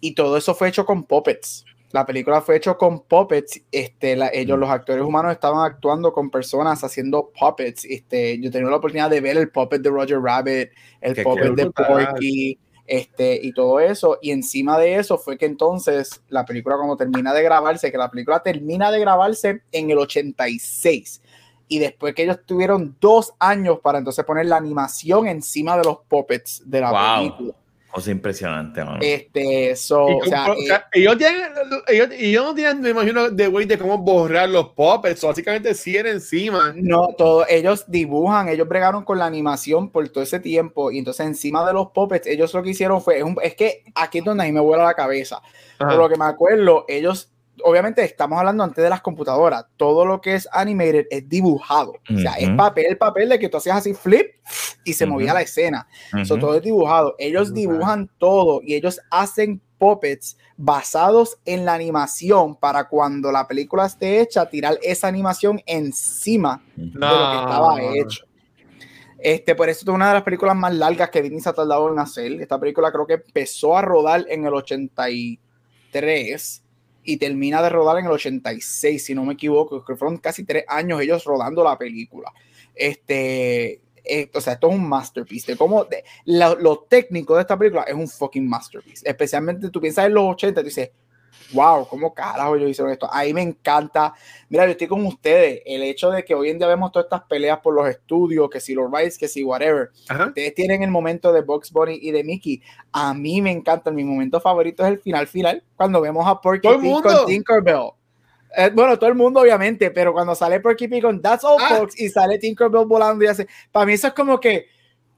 Speaker 2: Y todo eso fue hecho con puppets. La película fue hecho con puppets. Este, ellos, mm. los actores humanos, estaban actuando con personas haciendo puppets. Este, yo tenía la oportunidad de ver el puppet de Roger Rabbit, el puppet de Porky este, y todo eso. Y encima de eso fue que entonces la película cuando termina de grabarse, que la película termina de grabarse en el 86. Y después que ellos tuvieron dos años para entonces poner la animación encima de los puppets de la película.
Speaker 3: Cosa impresionante,
Speaker 2: Este, so,
Speaker 1: y,
Speaker 2: o sea,
Speaker 1: ellos, tienen, ellos, ellos, no tienen, me imagino, de way de cómo borrar los puppets, básicamente siguen encima.
Speaker 2: No, todo, ellos dibujan, ellos bregaron con la animación por todo ese tiempo, y entonces encima de los puppets, ellos lo que hicieron fue, es, que aquí es donde a mí me vuela la cabeza. Por lo que me acuerdo, ellos obviamente estamos hablando antes de las computadoras, todo lo que es animated es dibujado, o sea, es papel, el papel de que tú hacías así flip y se movía la escena, eso todo es dibujado, ellos dibujan todo y ellos hacen puppets basados en la animación para cuando la película esté hecha, tirar esa animación encima de lo que estaba hecho. Este, por eso es una de las películas más largas que Disney se ha tardado en hacer. Esta película creo que empezó a rodar en el 83 y termina de rodar en el 86, si no me equivoco, que fueron casi tres años ellos rodando la película. Este, eh, o sea, esto es un masterpiece. De cómo lo, técnico de esta película es un fucking masterpiece. Especialmente tú piensas en los 80, tú dices, wow, ¿cómo carajo ellos hicieron esto? Ahí me encanta. Mira, yo estoy con ustedes. El hecho de que hoy en día vemos todas estas peleas por los estudios, que si los rights, que si whatever. Ustedes tienen el momento de Box Bunny y de Mickey. A mí me encanta. Mi momento favorito es el final final, cuando vemos a Porky con Tinkerbell. Eh, bueno, todo el mundo, obviamente, pero cuando sale Porky Pig con That's All
Speaker 1: Ah.
Speaker 2: Folks y sale Tinkerbell volando y hace. Para mí, eso es como que.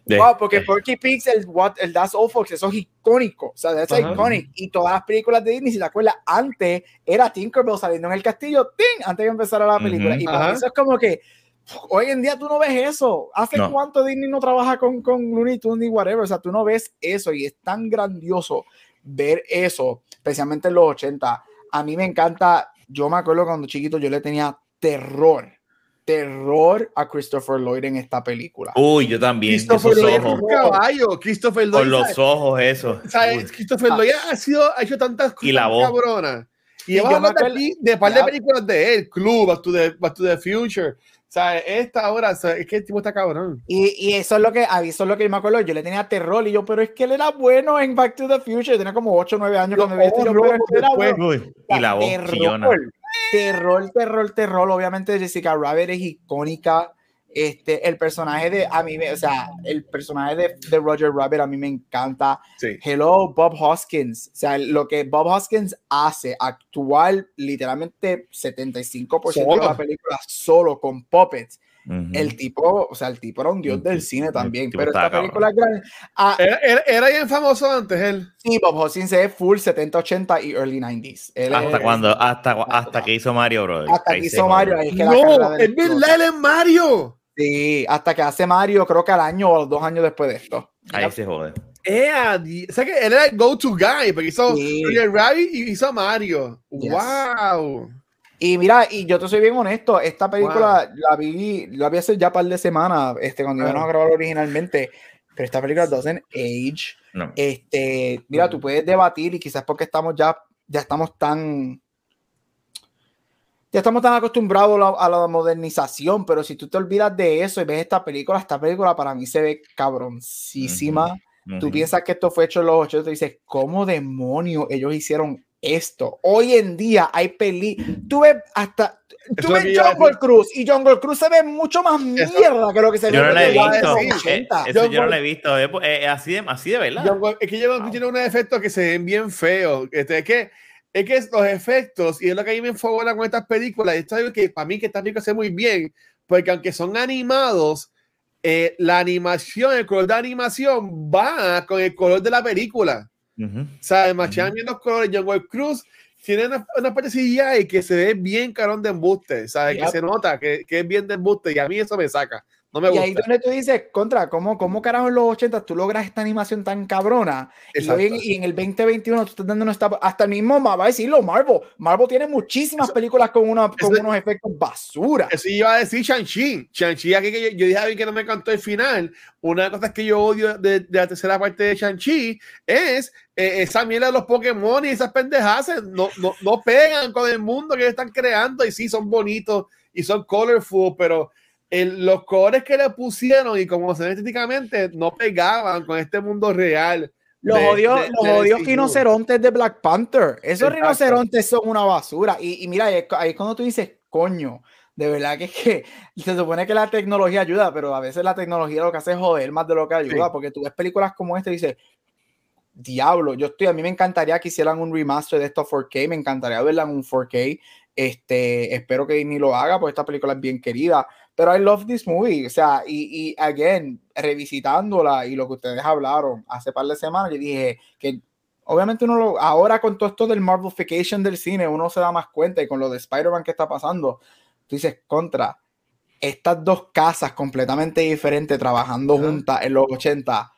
Speaker 2: Wow, porque Porky Pigs, el, what, el That's All Folks, eso es icónico. O sea, that's
Speaker 1: Ajá.
Speaker 2: iconic. Y todas las películas de Disney, si te acuerdas, antes era Tinkerbell saliendo en el castillo, ¡ting! antes de empezar la película. Y para eso es como que. Hoy en día tú no ves eso. ¿Hace
Speaker 3: No.
Speaker 2: cuánto Disney no trabaja con, con Looney Tunes ni whatever? O sea, tú no ves eso y es tan grandioso ver eso, especialmente en los 80. A mí me encanta, yo me acuerdo cuando chiquito yo le tenía terror, terror a Christopher Lloyd en esta película.
Speaker 3: Uy, yo también.
Speaker 1: Christopher
Speaker 3: Esos
Speaker 1: Lloyd es
Speaker 3: ojos.
Speaker 1: un caballo. Christopher Lloyd.
Speaker 3: Con los ojos, eso.
Speaker 1: ¿sabes? Christopher Lloyd ha, sido, ha hecho tantas cosas
Speaker 3: Y la voz.
Speaker 1: cabronas. Y,
Speaker 2: Y me
Speaker 1: de,
Speaker 2: acuerdo-
Speaker 1: aquí de par de películas de él, Club, Back to the, Back to the Future. ¿Sabes? Esta hora, o sea, es que el tipo está cabrón.
Speaker 2: Y, y eso es lo que a mí eso es lo que yo me acuerdo. Yo le tenía terror y yo, pero es que él era bueno en Back to the Future. Yo tenía como 8 o 9 años cuando vi esto. y es
Speaker 3: la voz
Speaker 2: terror, terror, terror, terror. Obviamente Jessica Rabbit es icónica. Este, el personaje de, a mí, me, o sea, el personaje de, de Roger Rabbit a mí me encanta.
Speaker 1: Sí.
Speaker 2: Hello, Bob Hoskins. O sea, lo que Bob Hoskins hace, actuar literalmente 75% de
Speaker 1: Solo.
Speaker 2: la película solo con puppets.
Speaker 3: Ujú.
Speaker 2: El tipo, o sea, el tipo era un dios
Speaker 3: El
Speaker 2: del cine también. Pero esta película es grande. Ah,
Speaker 1: Era, era, era bien famoso antes él.
Speaker 2: sí, Bob Hoskins es full 70, 80 y early 90s. Él
Speaker 3: Hasta
Speaker 2: es-
Speaker 3: cuando, hasta, hasta que hizo Mario Bros.
Speaker 2: Hasta que hizo. Mario. ahí es que
Speaker 1: No, es verdad, él es Mario.
Speaker 2: Sí, hasta que hace Mario, creo que al año o dos años después de esto.
Speaker 3: Ahí se jode.
Speaker 1: Ea, di- o sea que él era el go-to guy, porque hizo
Speaker 2: Sí.
Speaker 1: Roger Rabbit y hizo Mario.
Speaker 2: Yes.
Speaker 1: Wow.
Speaker 2: Y mira, y yo te soy bien honesto, esta película la vi, la vi hace ya par de semanas, este, cuando íbamos a grabar originalmente, pero esta película doesn't age.
Speaker 3: No.
Speaker 2: Este, mira, tú puedes debatir y quizás porque estamos ya, ya estamos tan, ya estamos tan acostumbrados a la, a la modernización, pero si tú te olvidas de eso y ves esta película, esta película para mí se ve cabroncísima. Tú
Speaker 3: Ujú.
Speaker 2: piensas que esto fue hecho en los 80 y dices, ¿cómo demonios ellos hicieron esto? Hoy en día hay peli. Tú ves hasta. Tú ves Jungle
Speaker 1: decir.
Speaker 2: Cruise y Jungle Cruise se ve mucho más
Speaker 1: Eso-
Speaker 2: mierda que lo que se ve
Speaker 3: Yo no
Speaker 2: en
Speaker 3: la he visto.
Speaker 1: sí.
Speaker 2: 80.
Speaker 3: Eh, Eso yo no lo he visto. Eh, así, de, así de verdad.
Speaker 1: Jungle- es que
Speaker 3: Wow.
Speaker 1: tiene unos efectos que se ven bien feos. Este, es que es que los efectos, y es lo que a mí me enfogona con estas películas, esto es algo que para mí que estas películas se muy bien, porque aunque son animados, eh, la animación, el color de animación va con el color de la película. ¿Sabes? Machean bien los colores. Jungle Cruise tiene una, una parte CGI que se ve bien carón de embuste, ¿sabes? Que
Speaker 2: Yep.
Speaker 1: se nota que, que es bien de embuste, y a mí eso me saca. No me
Speaker 2: Y
Speaker 1: gusta.
Speaker 2: ahí donde tú dices, contra, ¿cómo, cómo carajo en los 80 tú logras esta animación tan cabrona? Y, hoy en, y en el 2021 tú estás dando esta- hasta el mismo, va a decirlo, Marvel. Marvel tiene muchísimas
Speaker 1: Eso-
Speaker 2: películas con, una, con
Speaker 1: eso-
Speaker 2: unos efectos basura.
Speaker 1: Eso iba a decir Shang-Chi. Shang-Chi, aquí que yo, yo dije a mí que no me encantó el final. Una de las cosas que yo odio de, de la tercera parte de Shang-Chi es eh, esa mierda de los Pokémon y esas pendejas. No, no, no pegan con el mundo que están creando. Y sí, son bonitos y son colorful, pero el- los colores que le pusieron y como se ven estéticamente no pegaban con este mundo real.
Speaker 2: Los odios, los odios rinocerontes de Black Panther. Esos
Speaker 1: Exacto.
Speaker 2: rinocerontes son una basura. Y, y mira, ahí es, cuando tú dices, coño, de verdad que es que (laughs) se supone que la tecnología ayuda, pero a veces la tecnología lo que hace es joder más de lo que ayuda,
Speaker 1: Sí.
Speaker 2: porque tú ves películas como esta y dices, diablo, yo estoy, a mí me encantaría que hicieran un remaster de esto 4K, me encantaría verla en un 4K. Este, espero que Disney lo haga, porque esta película es bien querida. Pero I love this movie. O sea, y, y again, revisitándola y lo que ustedes hablaron hace par de semanas, yo dije que obviamente uno lo, ahora con todo esto del Marvelification del cine, uno se da más cuenta y con lo de Spider-Man que está pasando, tú dices, contra, estas dos casas completamente diferentes trabajando
Speaker 1: Ajá.
Speaker 2: juntas en los 80,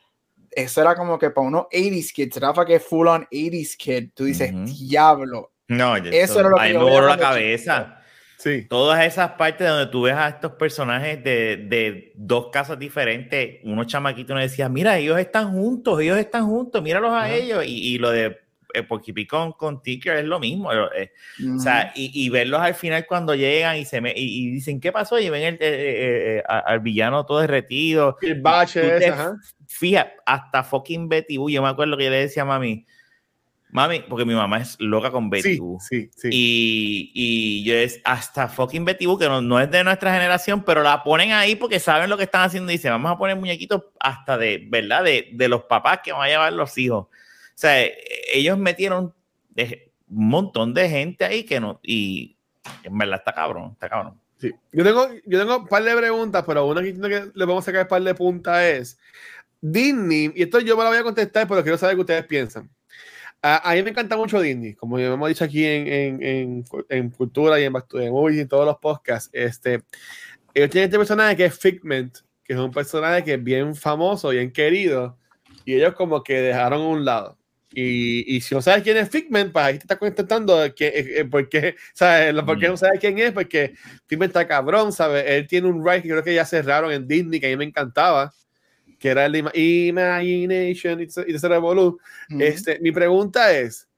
Speaker 2: eso era como que para unos 80s kids, Rafa que es full on 80s kid, tú dices,
Speaker 3: Ujú.
Speaker 2: diablo.
Speaker 3: No, yo-
Speaker 2: Eso era lo que
Speaker 3: ahí me voló la cabeza.
Speaker 1: Sí.
Speaker 3: Todas esas partes donde tú ves a estos personajes de, de dos casas diferentes, unos chamaquitos nos decía, mira, ellos están juntos, ellos están juntos, míralos a
Speaker 1: Ajá.
Speaker 3: ellos. Y, y lo de eh, Pig con, con Tinker es lo mismo. eh, O sea, y, y verlos al final cuando llegan y se me, y, y dicen, ¿qué pasó? Y ven el, eh, eh, eh, al villano todo derretido.
Speaker 1: El bache.
Speaker 3: Fija, hasta fucking Betty Boo. Yo me acuerdo que yo le decía a mami, mami, porque mi mamá es loca con Betty
Speaker 1: Sí,
Speaker 3: Boo.
Speaker 1: sí, sí.
Speaker 3: Y, y yo es hasta fucking Betty Boo, que no, no es de nuestra generación, pero la ponen ahí porque saben lo que están haciendo. Dice, vamos a poner muñequitos hasta de, ¿verdad? De, de los papás que van a llevar los hijos. O sea, eh, ellos metieron un montón de gente ahí que no, y En verdad está cabrón, está cabrón.
Speaker 1: Sí. Yo tengo, yo tengo un par de preguntas, pero una que le vamos a sacar un par de puntas es Disney, y esto yo me lo voy a contestar, pero quiero saber qué ustedes piensan. A, mí me encanta mucho Disney, como ya hemos dicho aquí en, en, en, Cultura y en Back y en todos los podcasts. Este, ellos tienen este personaje que es Figment, que es un personaje que es bien famoso, bien querido, y ellos como que dejaron a un lado. Y, y, si no sabes quién es Figment, pues ahí te está contestando que, eh, eh, porque, ¿sabes? ¿Por qué (laughs) no sabes quién es? Porque Figment está cabrón, ¿sabes? Él tiene un ride que creo que ya cerraron en Disney, que a mí me encantaba, que era el de Imagination y ese revolú. este, mi pregunta es,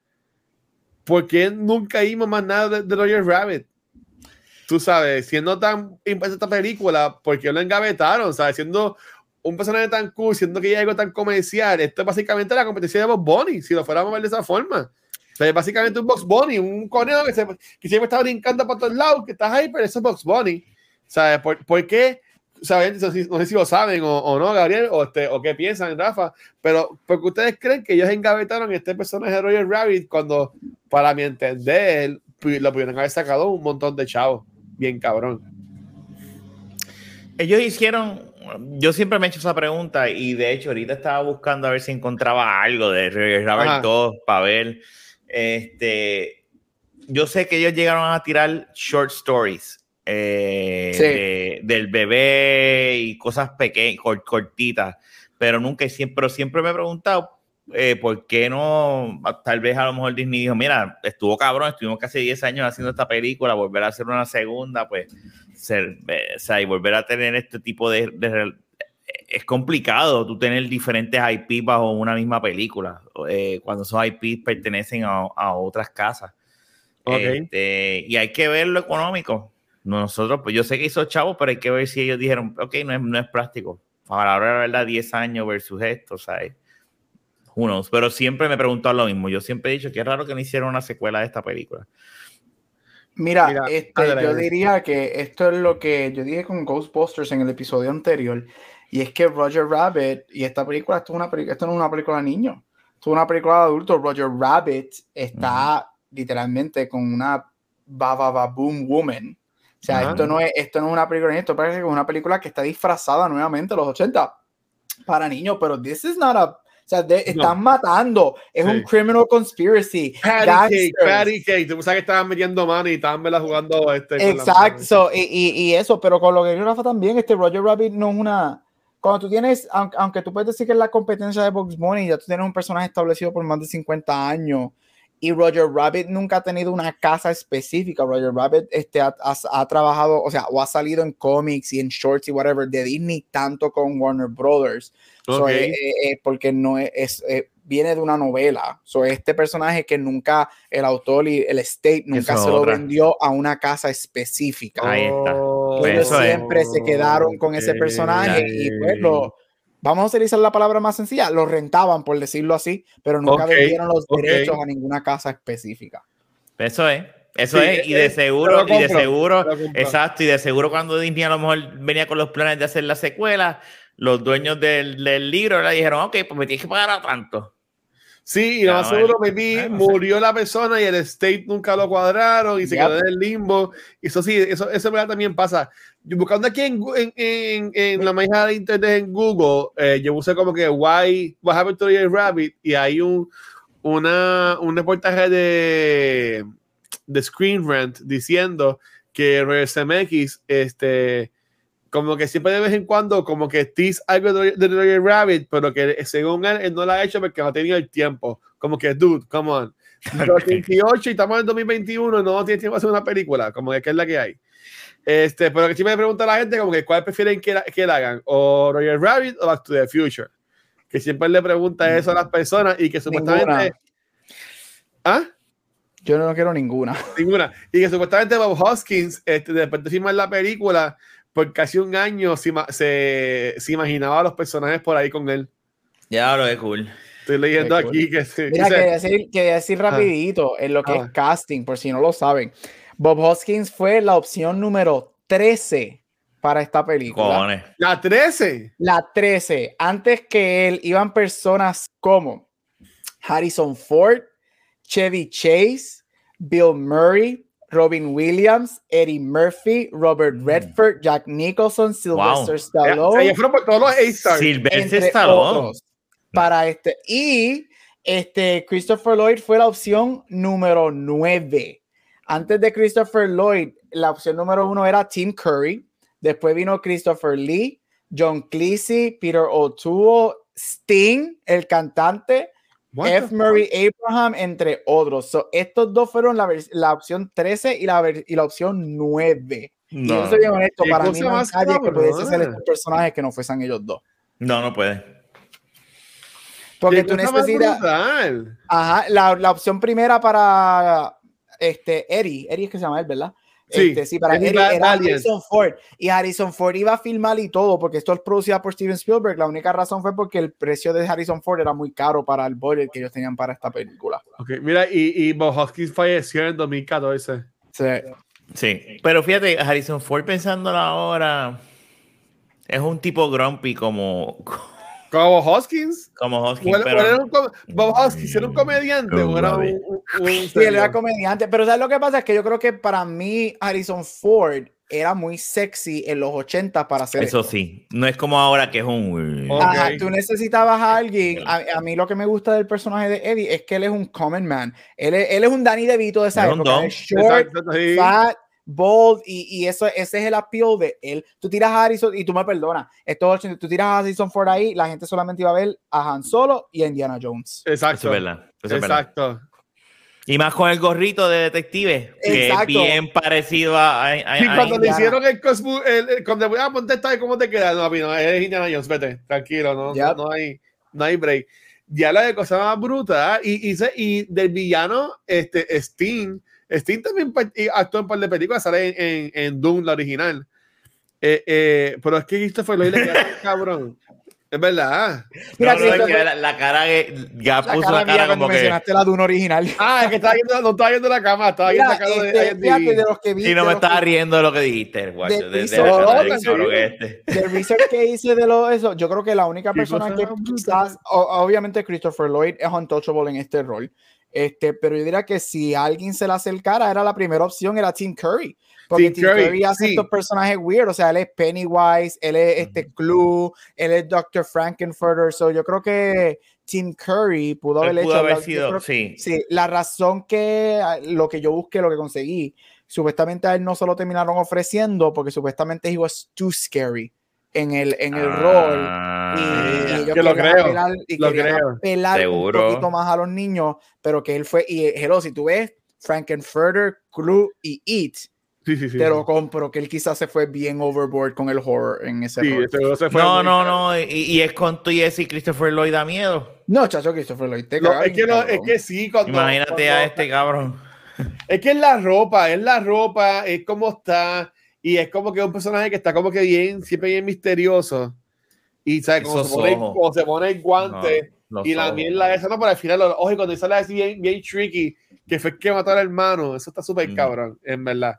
Speaker 1: ¿por qué nunca vimos más nada de, Roger Rabbit? Tú sabes, siendo tan esta película, ¿por qué lo engavetaron? ¿Sabes? Siendo un personaje tan cool, siendo que ya algo tan comercial, esto es básicamente la competencia de Box Bunny, si lo fuéramos a ver de esa forma. O sea, es básicamente un Box Bunny, un conejo que, se, que siempre está brincando para todos lados, que está ahí, pero eso es Box Bunny. ¿Sabes? ¿Por, ¿Por, qué? ¿Saben? No sé si lo saben o, o no, Gabriel, o, este, o qué piensan, Rafa, pero porque ustedes creen que ellos engavetaron este personaje de Roger Rabbit cuando, para mi entender, lo pudieron haber sacado un montón de chavos. Bien cabrón.
Speaker 3: Ellos hicieron yo siempre me he hecho esa pregunta y de hecho ahorita estaba buscando a ver si encontraba algo de Robert 2 para ver. Este, yo sé que ellos llegaron a tirar short stories eh, del bebé y cosas pequeñas, cortitas, pero nunca siempre, siempre me he preguntado eh, por qué no, tal vez a lo mejor Disney dijo, mira, estuvo cabrón, estuvimos casi 10 años haciendo esta película, volver a hacer una segunda, pues ser, eh, o sea, y volver a tener este tipo de, es complicado tú tener diferentes IP bajo una misma película cuando esos IP pertenecen a, otras casas. Este, y hay que ver lo económico. Nosotros, pues yo sé que hizo chavos, pero hay que ver si ellos dijeron, ok, no es, no es práctico. Ahora, la verdad, 10 años versus esto, ¿sabes? Unos, pero siempre me he preguntado lo mismo. Yo siempre he dicho que es raro que no hicieron una secuela de esta película.
Speaker 2: Mira, este, yo diría que esto es lo que yo dije con Ghostbusters en el episodio anterior, y es que Roger Rabbit, y esta película, esto, es una, esto no es una película de niños, esto es una película de adultos. Roger Rabbit está literalmente con una baba boom woman. O sea, esto, no es, esto no es una película, esto parece que es una película que está disfrazada nuevamente los 80 para niños, pero this is not a sea, están matando. Es un criminal conspiracy.
Speaker 1: Patty cake, patty cake. Tú sabes que estaban metiendo mano y estaban jugando este.
Speaker 2: Exacto. Y, y, y, eso, pero con lo que Rafa también, este Roger Rabbit no es una. Cuando tú tienes, aunque, aunque tú puedes decir que es la competencia de Box Money, ya tú tienes un personaje establecido por más de 50 años y Roger Rabbit nunca ha tenido una casa específica. Roger Rabbit este, ha, ha, trabajado, o sea, o ha salido en cómics y en shorts y whatever de Disney, tanto con Warner Brothers. Eh, eh, eh, porque no es, viene de una novela. So, este personaje que nunca el autor y el state nunca se lo vendió a una casa específica.
Speaker 3: Ahí está.
Speaker 2: Ellos siempre se quedaron con ese personaje y pues lo vamos a utilizar la palabra más sencilla, lo rentaban, por decirlo así, pero nunca vendieron los derechos a ninguna casa específica.
Speaker 3: Eso es. Eso es, y de seguro, y de seguro, exacto, y de seguro cuando Disney a lo mejor venía con los planes de hacer la secuela, los dueños del, del libro le dijeron, ok, pues me tienes que pagar a tanto.
Speaker 1: Sí, y lo más seguro, me murió la persona y el state nunca lo cuadraron y se quedó en el limbo. Eso sí, eso, eso también pasa. Yo buscando aquí en, en, en, la magia de internet en Google, eh, yo puse como que Why, What Happened to the Rabbit y hay un, una, un reportaje de, de Screen Rant diciendo que RSMX, este como que siempre de vez en cuando, como que tease algo de, Roger Rabbit, pero que según él, él no lo ha hecho porque no ha tenido el tiempo. Como que, dude, come on. (laughs) 28 y estamos en 2021, no tiene tiempo de hacer una película, como que, es la que hay. Este, pero que si me pregunta la gente, como que, ¿cuál prefieren que, que la hagan? ¿O Roger Rabbit o Back to the Future? Que siempre le pregunta eso a las personas y que supuestamente. ¿Ah?
Speaker 2: Yo no quiero ninguna. (laughs)
Speaker 1: Ninguna. Y que supuestamente Bob Hoskins, este, después de filmar la película, por casi un año se, se, imaginaba a los personajes por ahí con él.
Speaker 3: Ya lo es cool.
Speaker 1: Estoy leyendo aquí que
Speaker 2: sí. Mira, quería decir, decir ah. rapidito en lo que es ah. casting, por si no lo saben. Bob Hoskins fue la opción número 13 para esta película.
Speaker 1: La 13.
Speaker 2: La 13. Antes que él iban personas como Harrison Ford, Chevy Chase, Bill Murray, Robin Williams, Eddie Murphy, Robert
Speaker 3: Mm.
Speaker 2: Redford, Jack Nicholson, Sylvester
Speaker 1: Ya,
Speaker 2: Stallone.
Speaker 1: ellos fueron por todos los A-Stars.
Speaker 3: Sylvester
Speaker 2: entre
Speaker 3: Stallone.
Speaker 2: otros, para este y este Christopher Lloyd fue la opción número 9 antes de Christopher Lloyd la opción número uno era Tim Curry. Después vino Christopher Lee John Cleese Peter O'Toole Sting el cantante
Speaker 1: What
Speaker 2: F. Murray Abraham entre otros. So, estos dos fueron la, opción 13 y la, ver- y la opción 9 y yo
Speaker 3: No,
Speaker 2: soy bien honesto,
Speaker 1: Qué
Speaker 2: para mí no hay nadie que pudiese ser estos personajes que no fuesen ellos dos.
Speaker 3: No, no puede.
Speaker 2: porque tú necesitas. Ajá, la, la opción primera para este Eddie, Eddie es que se llama él, ¿verdad?
Speaker 1: Sí,
Speaker 2: Este, sí, para
Speaker 1: Eddie
Speaker 2: Eddie era. Harrison Ford. Y Harrison Ford iba a filmar y todo, porque esto es producido por Steven Spielberg. La única razón fue porque el precio de Harrison Ford era muy caro para el budget que ellos tenían para esta película.
Speaker 1: Ok, mira, y, y Bob Hoskins falleció en 2014.
Speaker 2: Sí.
Speaker 3: Sí, pero fíjate, Harrison Ford pensándolo ahora es un tipo grumpy como,
Speaker 1: Como Hoskins.
Speaker 3: como Hoskins,
Speaker 1: Bueno,
Speaker 3: pero
Speaker 1: era un com- Bob Hoskins era un comediante o era un, un- un
Speaker 2: Sí, él era comediante, pero ¿sabes lo que pasa? Es que yo creo que para mí Harrison Ford era muy sexy en los 80 para hacer
Speaker 3: eso
Speaker 2: esto.
Speaker 3: sí, no es como ahora que es un...
Speaker 2: Ajá, tú necesitabas a alguien. A, a mí lo que me gusta del personaje de Eddie es que él es un common man. Él es, él es un Danny DeVito de esa época. short,
Speaker 1: Exacto, sí.
Speaker 2: fat, bold, y, y eso, ese es el appeal de él. Tú tiras a Harrison, y tú me perdonas, estos 80, tú tiras a Harrison Ford ahí, la gente solamente iba a ver a Han Solo y a Indiana Jones.
Speaker 3: Eso
Speaker 1: Exacto.
Speaker 3: es verdad. eso es verdad.
Speaker 1: Exacto.
Speaker 3: Y más con el gorrito de detective, que es
Speaker 2: Exacto.
Speaker 3: bien parecido a... a- a-
Speaker 1: Y
Speaker 3: a
Speaker 1: cuando le
Speaker 2: Indiana.
Speaker 1: hicieron el cosmo, el, el- cuando voy a ponte esta, ¿cómo te queda? No, no, eres Indiana Jones, vete, tranquilo, no,
Speaker 2: Yep.
Speaker 1: no, no hay, no hay break. Ya la de cosa más bruta, y, y, se- y del villano, este, Sting, Sting también actuó en un par de películas, sale en, en, en Doom, la original. Eh, eh, pero es que Christopher Lloyd le queda (laughs) cabrón. Es verdad.
Speaker 2: Mira,
Speaker 3: No, no, es que la, la cara que... Ya
Speaker 2: La
Speaker 3: puso
Speaker 2: cara
Speaker 3: la cara como que...
Speaker 2: mencionaste la Dune original.
Speaker 1: Ah, es que estaba viendo, no estaba viendo la cama, estaba viendo la cara de
Speaker 2: este,
Speaker 1: IMDb.
Speaker 2: fíjate, de los que vi,
Speaker 3: Y no
Speaker 2: de
Speaker 3: me
Speaker 2: los que-
Speaker 3: estaba riendo de lo que dijiste, guacho.
Speaker 2: de
Speaker 3: De, de,
Speaker 1: No,
Speaker 3: del
Speaker 1: tranquilo.
Speaker 3: cabrón este.
Speaker 2: del research que hice de lo eso, yo creo que la única persona que quizás, o- obviamente Christopher Lloyd es untouchable en este rol, este, pero yo diría que si alguien se le acercara, era la primera opción, era Tim Curry. Porque
Speaker 1: Tim
Speaker 2: Tim Curry,
Speaker 1: Curry,
Speaker 2: hace
Speaker 1: sí.
Speaker 2: estos personajes weird, o sea, él es Pennywise, él es este Clue, él es Dr. Frankenfurter, so yo creo que Tim Curry pudo haber
Speaker 3: Él
Speaker 2: hecho
Speaker 3: haber sido, sí.
Speaker 2: Sí, la razón que lo que yo busqué, lo que conseguí, supuestamente a él no se lo terminaron ofreciendo porque supuestamente he was too scary en el, en el rol.
Speaker 3: Ah,
Speaker 2: Y, y ellos
Speaker 1: que lo creo,
Speaker 2: apelar, y
Speaker 1: lo creo.
Speaker 2: apelar un poquito más a los niños, pero que él fue, y hello, si tú ves Frankenfurter, Clue y It,
Speaker 1: Sí, sí, sí.
Speaker 2: te lo compro, que él quizás se fue bien overboard con el horror en ese
Speaker 1: Sí,
Speaker 2: rol.
Speaker 1: fue
Speaker 3: No, no, no. Y, y es con tu Jesse Christopher Lloyd da miedo.
Speaker 2: No, chacho, Christopher Lloyd, te
Speaker 1: No, es que no, es que sí, cuando,
Speaker 3: Imagínate
Speaker 1: cuando-
Speaker 3: a este cabrón.
Speaker 1: Es que es la ropa, es la ropa, es como está, y es como que un personaje que está como que bien, siempre bien misterioso. Y sabes, como se, pone, como se pone el guante
Speaker 3: No,
Speaker 1: y la
Speaker 3: ojos.
Speaker 1: mierda esa, no, pero al final ojos, y cuando sale así bien, bien tricky, que fue el que mató al hermano, eso está súper
Speaker 3: Mm.
Speaker 1: cabrón, en verdad.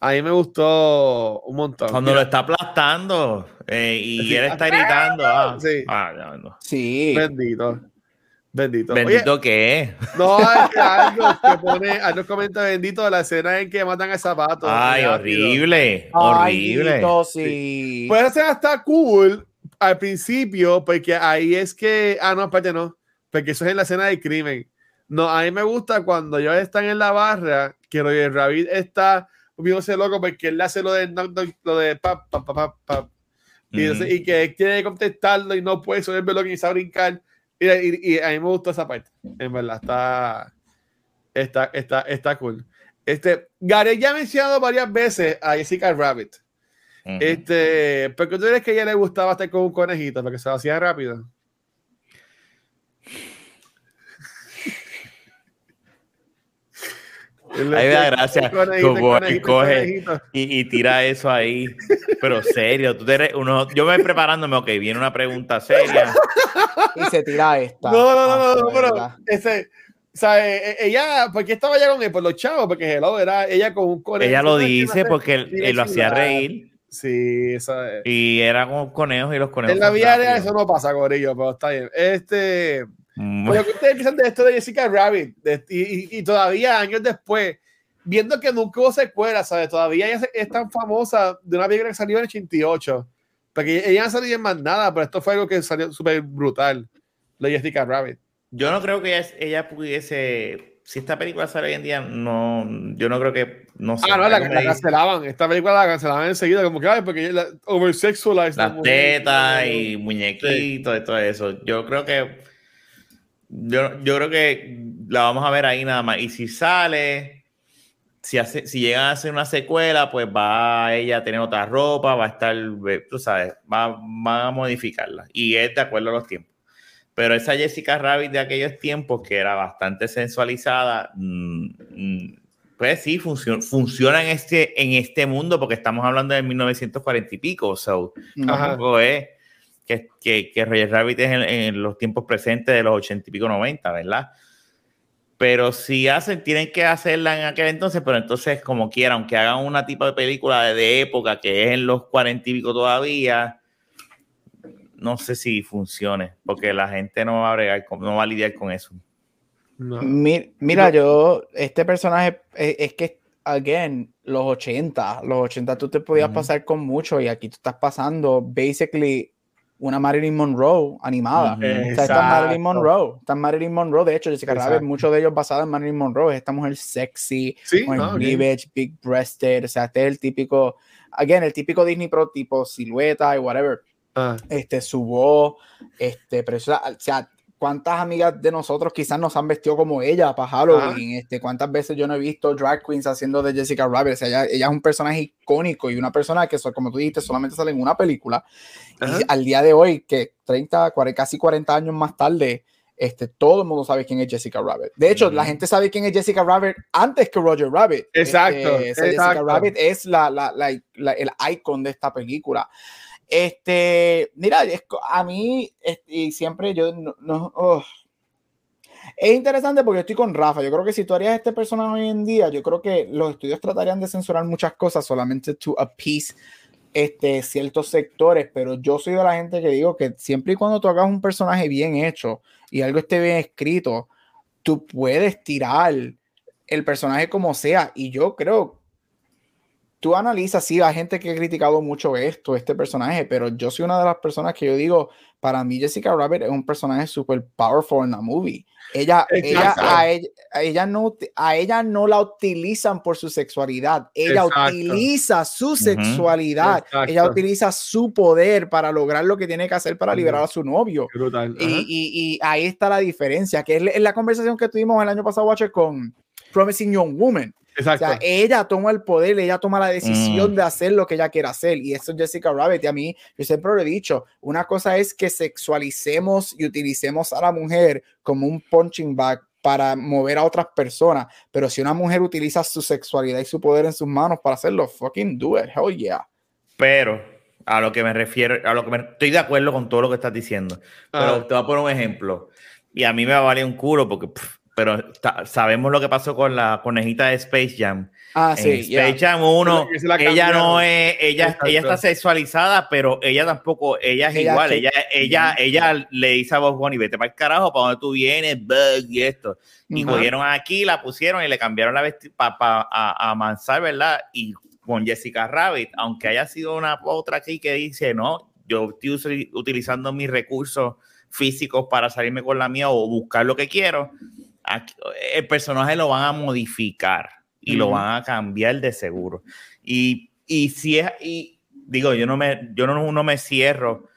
Speaker 1: A mí me gustó un montón.
Speaker 3: Cuando
Speaker 1: Mira,
Speaker 3: lo está aplastando eh, y
Speaker 1: Sí.
Speaker 3: él está gritando. Ah,
Speaker 1: Sí.
Speaker 3: ah, no, no.
Speaker 2: Sí.
Speaker 1: Bendito. Bendito. Oye,
Speaker 3: Bendito que es.
Speaker 1: no, es que algo que pone, Arnold comenta bendito la escena en que matan al zapato.
Speaker 3: Ay,
Speaker 1: rápido.
Speaker 3: horrible.
Speaker 2: Ay,
Speaker 3: horrible.
Speaker 2: Dito, sí.
Speaker 1: Puede ser hasta cool al principio, porque ahí es que. Ah, no, aparte no. Porque eso es en la escena del crimen. No, a mí me gusta cuando ellos están en la barra, que Roger Rabbit está viéndose loco porque él hace lo de, lo de pap, pap, pap, pap, pap. Y, entonces- y que él quiere contestarlo y no puede subir lo que sabe brincar. Y, y- y a mí me gustó esa parte. En verdad, está. Está, está, está cool. Este, Gary ya ha mencionado varias veces a Jessica Rabbit.
Speaker 3: Ujú.
Speaker 1: Este, ¿por qué tú crees que a ella le gustaba estar con un conejito? Porque se lo hacía rápido.
Speaker 3: Ahí me da gracia
Speaker 1: Conejito,
Speaker 3: como
Speaker 1: conejito,
Speaker 3: coge y, y tira eso ahí. Pero serio, tú te re- uno, yo me voy preparándome, ok, viene una pregunta seria.
Speaker 2: Y se tira esta.
Speaker 1: No, no, no, no,
Speaker 2: Ah,
Speaker 1: no, pero
Speaker 2: verdad.
Speaker 1: ese, o sea, e- e- ella, ¿por qué estaba ya con él? Por los chavos, porque hello, era ella con un conejo.
Speaker 3: Ella lo
Speaker 1: ¿Sabes qué
Speaker 3: dice porque él, lo hacía reír
Speaker 1: Sí, eso es.
Speaker 3: y era con conejos y los conejos.
Speaker 1: En la vida real eso no pasa, Gorillo, pero está bien. Este.
Speaker 3: Mm,
Speaker 1: Pero que ustedes piensan de esto de Jessica Rabbit De- y, y- todavía años después, viendo que nunca hubo secuela, ¿sabes? Todavía ella es tan famosa de una película que salió en el 88. Porque ella no salió en más nada, pero esto fue algo que salió súper brutal. La Jessica Rabbit.
Speaker 3: Yo no creo que ella, ella pudiese si esta película sale hoy en día, no, yo no creo que, no
Speaker 1: sé. Ah, no, la, la cancelaban, esta película la cancelaban enseguida, como que, ay, porque la oversexualized.
Speaker 3: Las tetas y muñequitos y todo eso. Yo creo que, yo, yo creo que la vamos a ver ahí nada más. Y si sale, si, hace, si llegan a hacer una secuela, pues va ella a tener otra ropa, va a estar, tú sabes, va, va a modificarla. Y es de acuerdo a los tiempos. Pero esa Jessica Rabbit de aquellos tiempos, que era bastante sensualizada, mm, mm, pues sí, funciona, funciona en, este, en este mundo, porque estamos hablando de 1940 y pico. So, tampoco es que, que, que, Roger Rabbit es en, los tiempos presentes de los 80 y pico, 90, ¿verdad? Pero si hacen, tienen que hacerla en aquel entonces, pero entonces, como quieran, aunque hagan una tipo de película de, de época que es en los 40 y pico todavía, no sé si funcione, porque la gente no va a bregar, no va a lidiar con eso.
Speaker 2: Mira, yo, este personaje eh, es, que, again, los 80, los 80 tú te podías pasar con mucho y aquí tú estás pasando, basically, una Marilyn Monroe animada. está Marilyn Monroe, está Marilyn Monroe, de hecho, Jessica Rabbit, muchos de ellos basados en Marilyn Monroe, esta mujer sexy, con ah, big breasted, o sea, este es el típico, again, el típico Disney Pro tipo silueta y whatever. Ah. Este, su voz, este, pero, o sea, cuántas amigas de nosotros quizás nos han vestido como ella para Halloween, este, cuántas veces yo no he visto drag queens haciendo de Jessica Rabbit, o sea, ella, ella, es un personaje icónico y una persona que, como tú dijiste, solamente sale en una película, y al día de hoy, que 30, 40, casi 40 años más tarde, este, todo el mundo sabe quién es Jessica Rabbit. De hecho, la gente sabe quién es Jessica Rabbit antes que Roger Rabbit.
Speaker 1: Exacto.
Speaker 2: Este, Jessica Rabbit es la, la, la, el icon de esta película. Este, mira, a mí, y siempre yo no, oh. es interesante porque estoy con Rafa. Yo creo que si tú harías este personaje hoy en día, yo creo que los estudios tratarían de censurar muchas cosas solamente to appease este, ciertos sectores, pero yo soy de la gente que digo que siempre y cuando tú hagas un personaje bien hecho y algo esté bien escrito, tú puedes tirar el personaje como sea. Y yo creo tú analizas, sí, hay gente que ha criticado mucho esto, este personaje, pero yo soy una de las personas que yo digo, para mí Jessica Rabbit es un personaje súper powerful en la movie. Ella, ella, a ella, no, a ella no la utilizan por su sexualidad, ella utiliza su sexualidad, ella utiliza su poder para lograr lo que tiene que hacer para liberar a su novio. Y, y, y, ahí está la diferencia, que es la conversación que tuvimos el año pasado, Watcher, con Promising Young Woman Exacto. O sea, ella toma el poder, ella toma la decisión mm. de hacer lo que ella quiere hacer. Y eso es Jessica Rabbit. Y a mí, yo siempre lo he dicho, una cosa es que sexualicemos y utilicemos a la mujer como un punching bag para mover a otras personas. Pero si una mujer utiliza su sexualidad y su poder en sus manos para hacerlo, fucking do it. Hell yeah.
Speaker 3: Pero a lo que me refiero, a lo que me, estoy de acuerdo con todo lo que estás diciendo. Pero ah. te voy a poner un ejemplo. Y a mí me va a valer un culo porque pero sabemos lo que pasó con la conejita de Space Jam.
Speaker 2: Ah, sí.
Speaker 3: Space Jam 1, ella no es, ella, ella está sexualizada, pero ella tampoco, ella es igual. Ella, ella, ella le dice a Bob Bunny, vete para el carajo, para donde tú vienes, bug y esto. Y cogieron aquí, la pusieron y le cambiaron la vestida para a, a Mansar, ¿verdad? Y con Jessica Rabbit, aunque haya sido una otra aquí que dice, no, yo estoy utilizando mis recursos físicos para salirme con la mía o buscar lo que quiero el personaje lo van a modificar y lo van a cambiar de seguro. Y, y si es, y digo, yo no me, yo no, no me cierro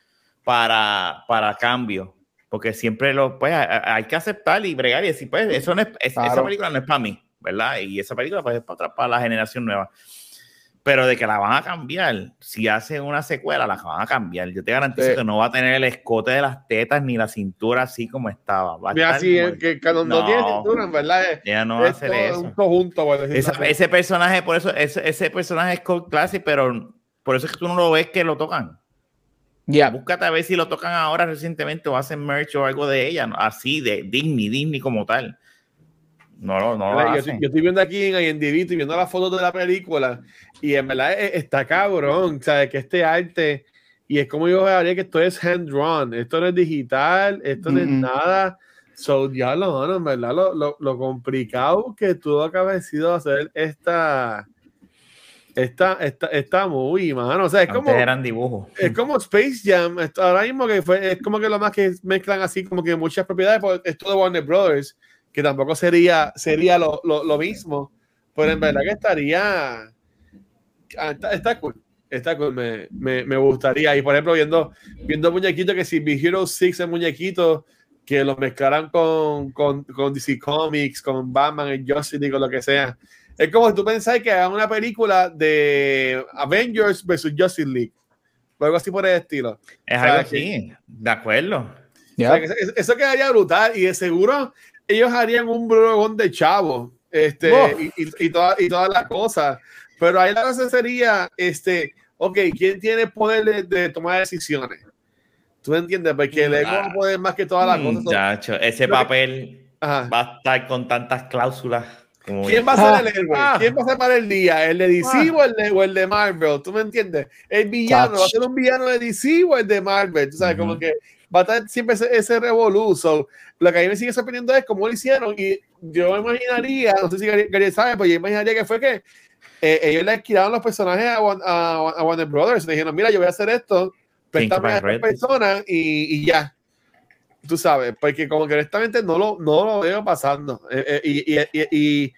Speaker 3: para, para cambio, porque siempre lo, pues, hay que aceptar y bregar y decir, pues, eso no es, esa película no es para mí, ¿verdad? Y esa película, pues, es para, para la generación nueva pero de que la van a cambiar, si hacen una secuela, la van a cambiar. Yo te garantizo que no va a tener el escote de las tetas ni la cintura así como estaba. Va
Speaker 1: a así, que, que no, tiene cintura, verdad.
Speaker 3: ya no va a hacer eso.
Speaker 1: Un conjunto,
Speaker 3: ese personaje, por eso, ese, ese personaje es cult classic, pero por eso es que tú no lo ves que lo tocan. Ya. Búscate a ver si lo tocan ahora recientemente o hacen merch o algo de ella, así, de Disney, Disney como tal. No, no,
Speaker 1: yo, estoy viendo aquí en IMDb, estoy viendo las fotos de la película y en verdad e, está cabrón, ¿sabes? Que este arte, y es como yo habría que esto es hand drawn, esto no es digital, esto no es nada. So, ya lo, mano, en verdad, lo, lo, lo complicado que tuvo que haber sido hacer esta, esta, esta, esta movie, mano. O sea, es
Speaker 3: Antes
Speaker 1: como,
Speaker 3: eran dibujos.
Speaker 1: es como Space Jam. Ahora mismo que fue, es como que lo más que mezclan así, como que muchas propiedades, pues esto de Warner Brothers, que tampoco sería, sería lo, lo, lo mismo. Pero en verdad que estaría. ah, Está, está cool. Está cool. Me, me, me gustaría. Y por ejemplo, viendo, viendo muñequitos que si Big Hero 6 es muñequito, que los mezclaran con, con, con DC Comics, con Batman, el Justice League, o lo que sea. Es como si tú pensás que hagan una película de Avengers versus Justice League. O algo así por el estilo.
Speaker 3: Es algo así, de acuerdo.
Speaker 1: O sea, que eso, eso quedaría brutal y de seguro ellos harían un brogón de chavo este, y, y, y, toda- y todas las cosas. Pero ahí la cosa sería, este, ok, ¿quién tiene poder de, de tomar decisiones? ¿Tú me entiendes? Porque el ego
Speaker 3: Ah.
Speaker 1: no puede más que todas las cosas.
Speaker 3: Muchacho, ese papel
Speaker 1: Ajá.
Speaker 3: va a estar con tantas cláusulas. Como
Speaker 1: ¿Quién va a ser el héroe?
Speaker 2: Ah.
Speaker 1: ¿Quién va a ser para el día? ¿El de DC
Speaker 2: Ah.
Speaker 1: o, el de, o el de Marvel? ¿Tú me entiendes? ¿El villano va a ser un villano de DC o el de Marvel? ¿Tú sabes? Como
Speaker 3: Ujú.
Speaker 1: que va a estar siempre ese, ese revolú. So, lo que a mí me sigue sorprendiendo es cómo lo hicieron. Y yo me imaginaría, no sé si Gary, Gary sabe, pero yo imaginaría que fue que eh, ellos le alquilaron los personajes a, a- a Warner Brothers. Le dijeron, mira, yo voy a hacer esto, préstame a esta persona y, y ya. Tú sabes, porque como que honestamente no lo, no lo veo pasando. Eh, eh, y, y, y, y,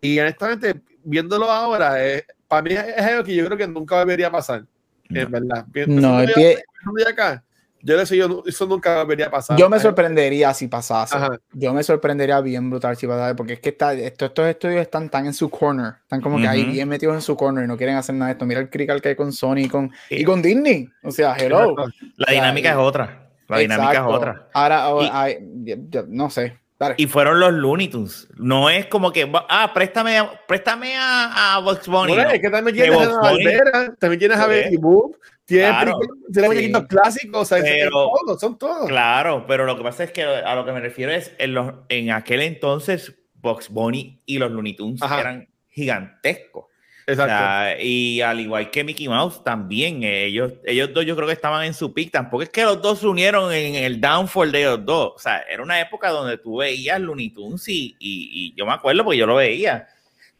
Speaker 1: y honestamente, viéndolo ahora, eh, para mí es, algo que yo creo que nunca debería pasar.
Speaker 3: No.
Speaker 1: En verdad.
Speaker 2: No, el
Speaker 1: Pensando
Speaker 2: pie-
Speaker 1: acá, yo le yo, eso nunca debería pasar.
Speaker 2: Yo me sorprendería si pasase.
Speaker 1: Ajá.
Speaker 2: Yo me sorprendería bien brutal si pasase, porque es que está, esto- estos estudios están tan en su corner, están como que ahí bien metidos en su corner y no quieren hacer nada de esto. Mira el crical que hay con Sony y con,
Speaker 3: Sí.
Speaker 2: y con Disney. O sea, hello.
Speaker 3: La dinámica es otra. La dinámica
Speaker 2: Exacto.
Speaker 3: es otra.
Speaker 2: Ahora,
Speaker 3: Y-
Speaker 2: ya- no sé. Dale.
Speaker 3: Y fueron los Looney Tunes. No es como que, ah, préstame, préstame a, a Bugs Bunny.
Speaker 1: Bueno,
Speaker 3: no.
Speaker 1: es que también tienes a Barbera, también tienes a. Betty Boop, tienes,
Speaker 3: Claro.
Speaker 2: Sí.
Speaker 1: muñequitos clásicos, o sea, es- es
Speaker 3: Pero-
Speaker 1: todos, son todos.
Speaker 3: Claro, pero lo que pasa es que a lo que me refiero es en, los, en aquel entonces Bugs Bunny y los Looney Tunes
Speaker 1: Ajá.
Speaker 3: eran gigantescos. O
Speaker 1: Exacto.
Speaker 3: sea, y al igual que Mickey Mouse también, eh, ellos, ellos dos yo creo que estaban en su pick. Tampoco es que los dos se unieron en el downfall de los dos. O sea, era una época donde tú veías Looney Tunes y, y- y yo me acuerdo porque yo lo veía.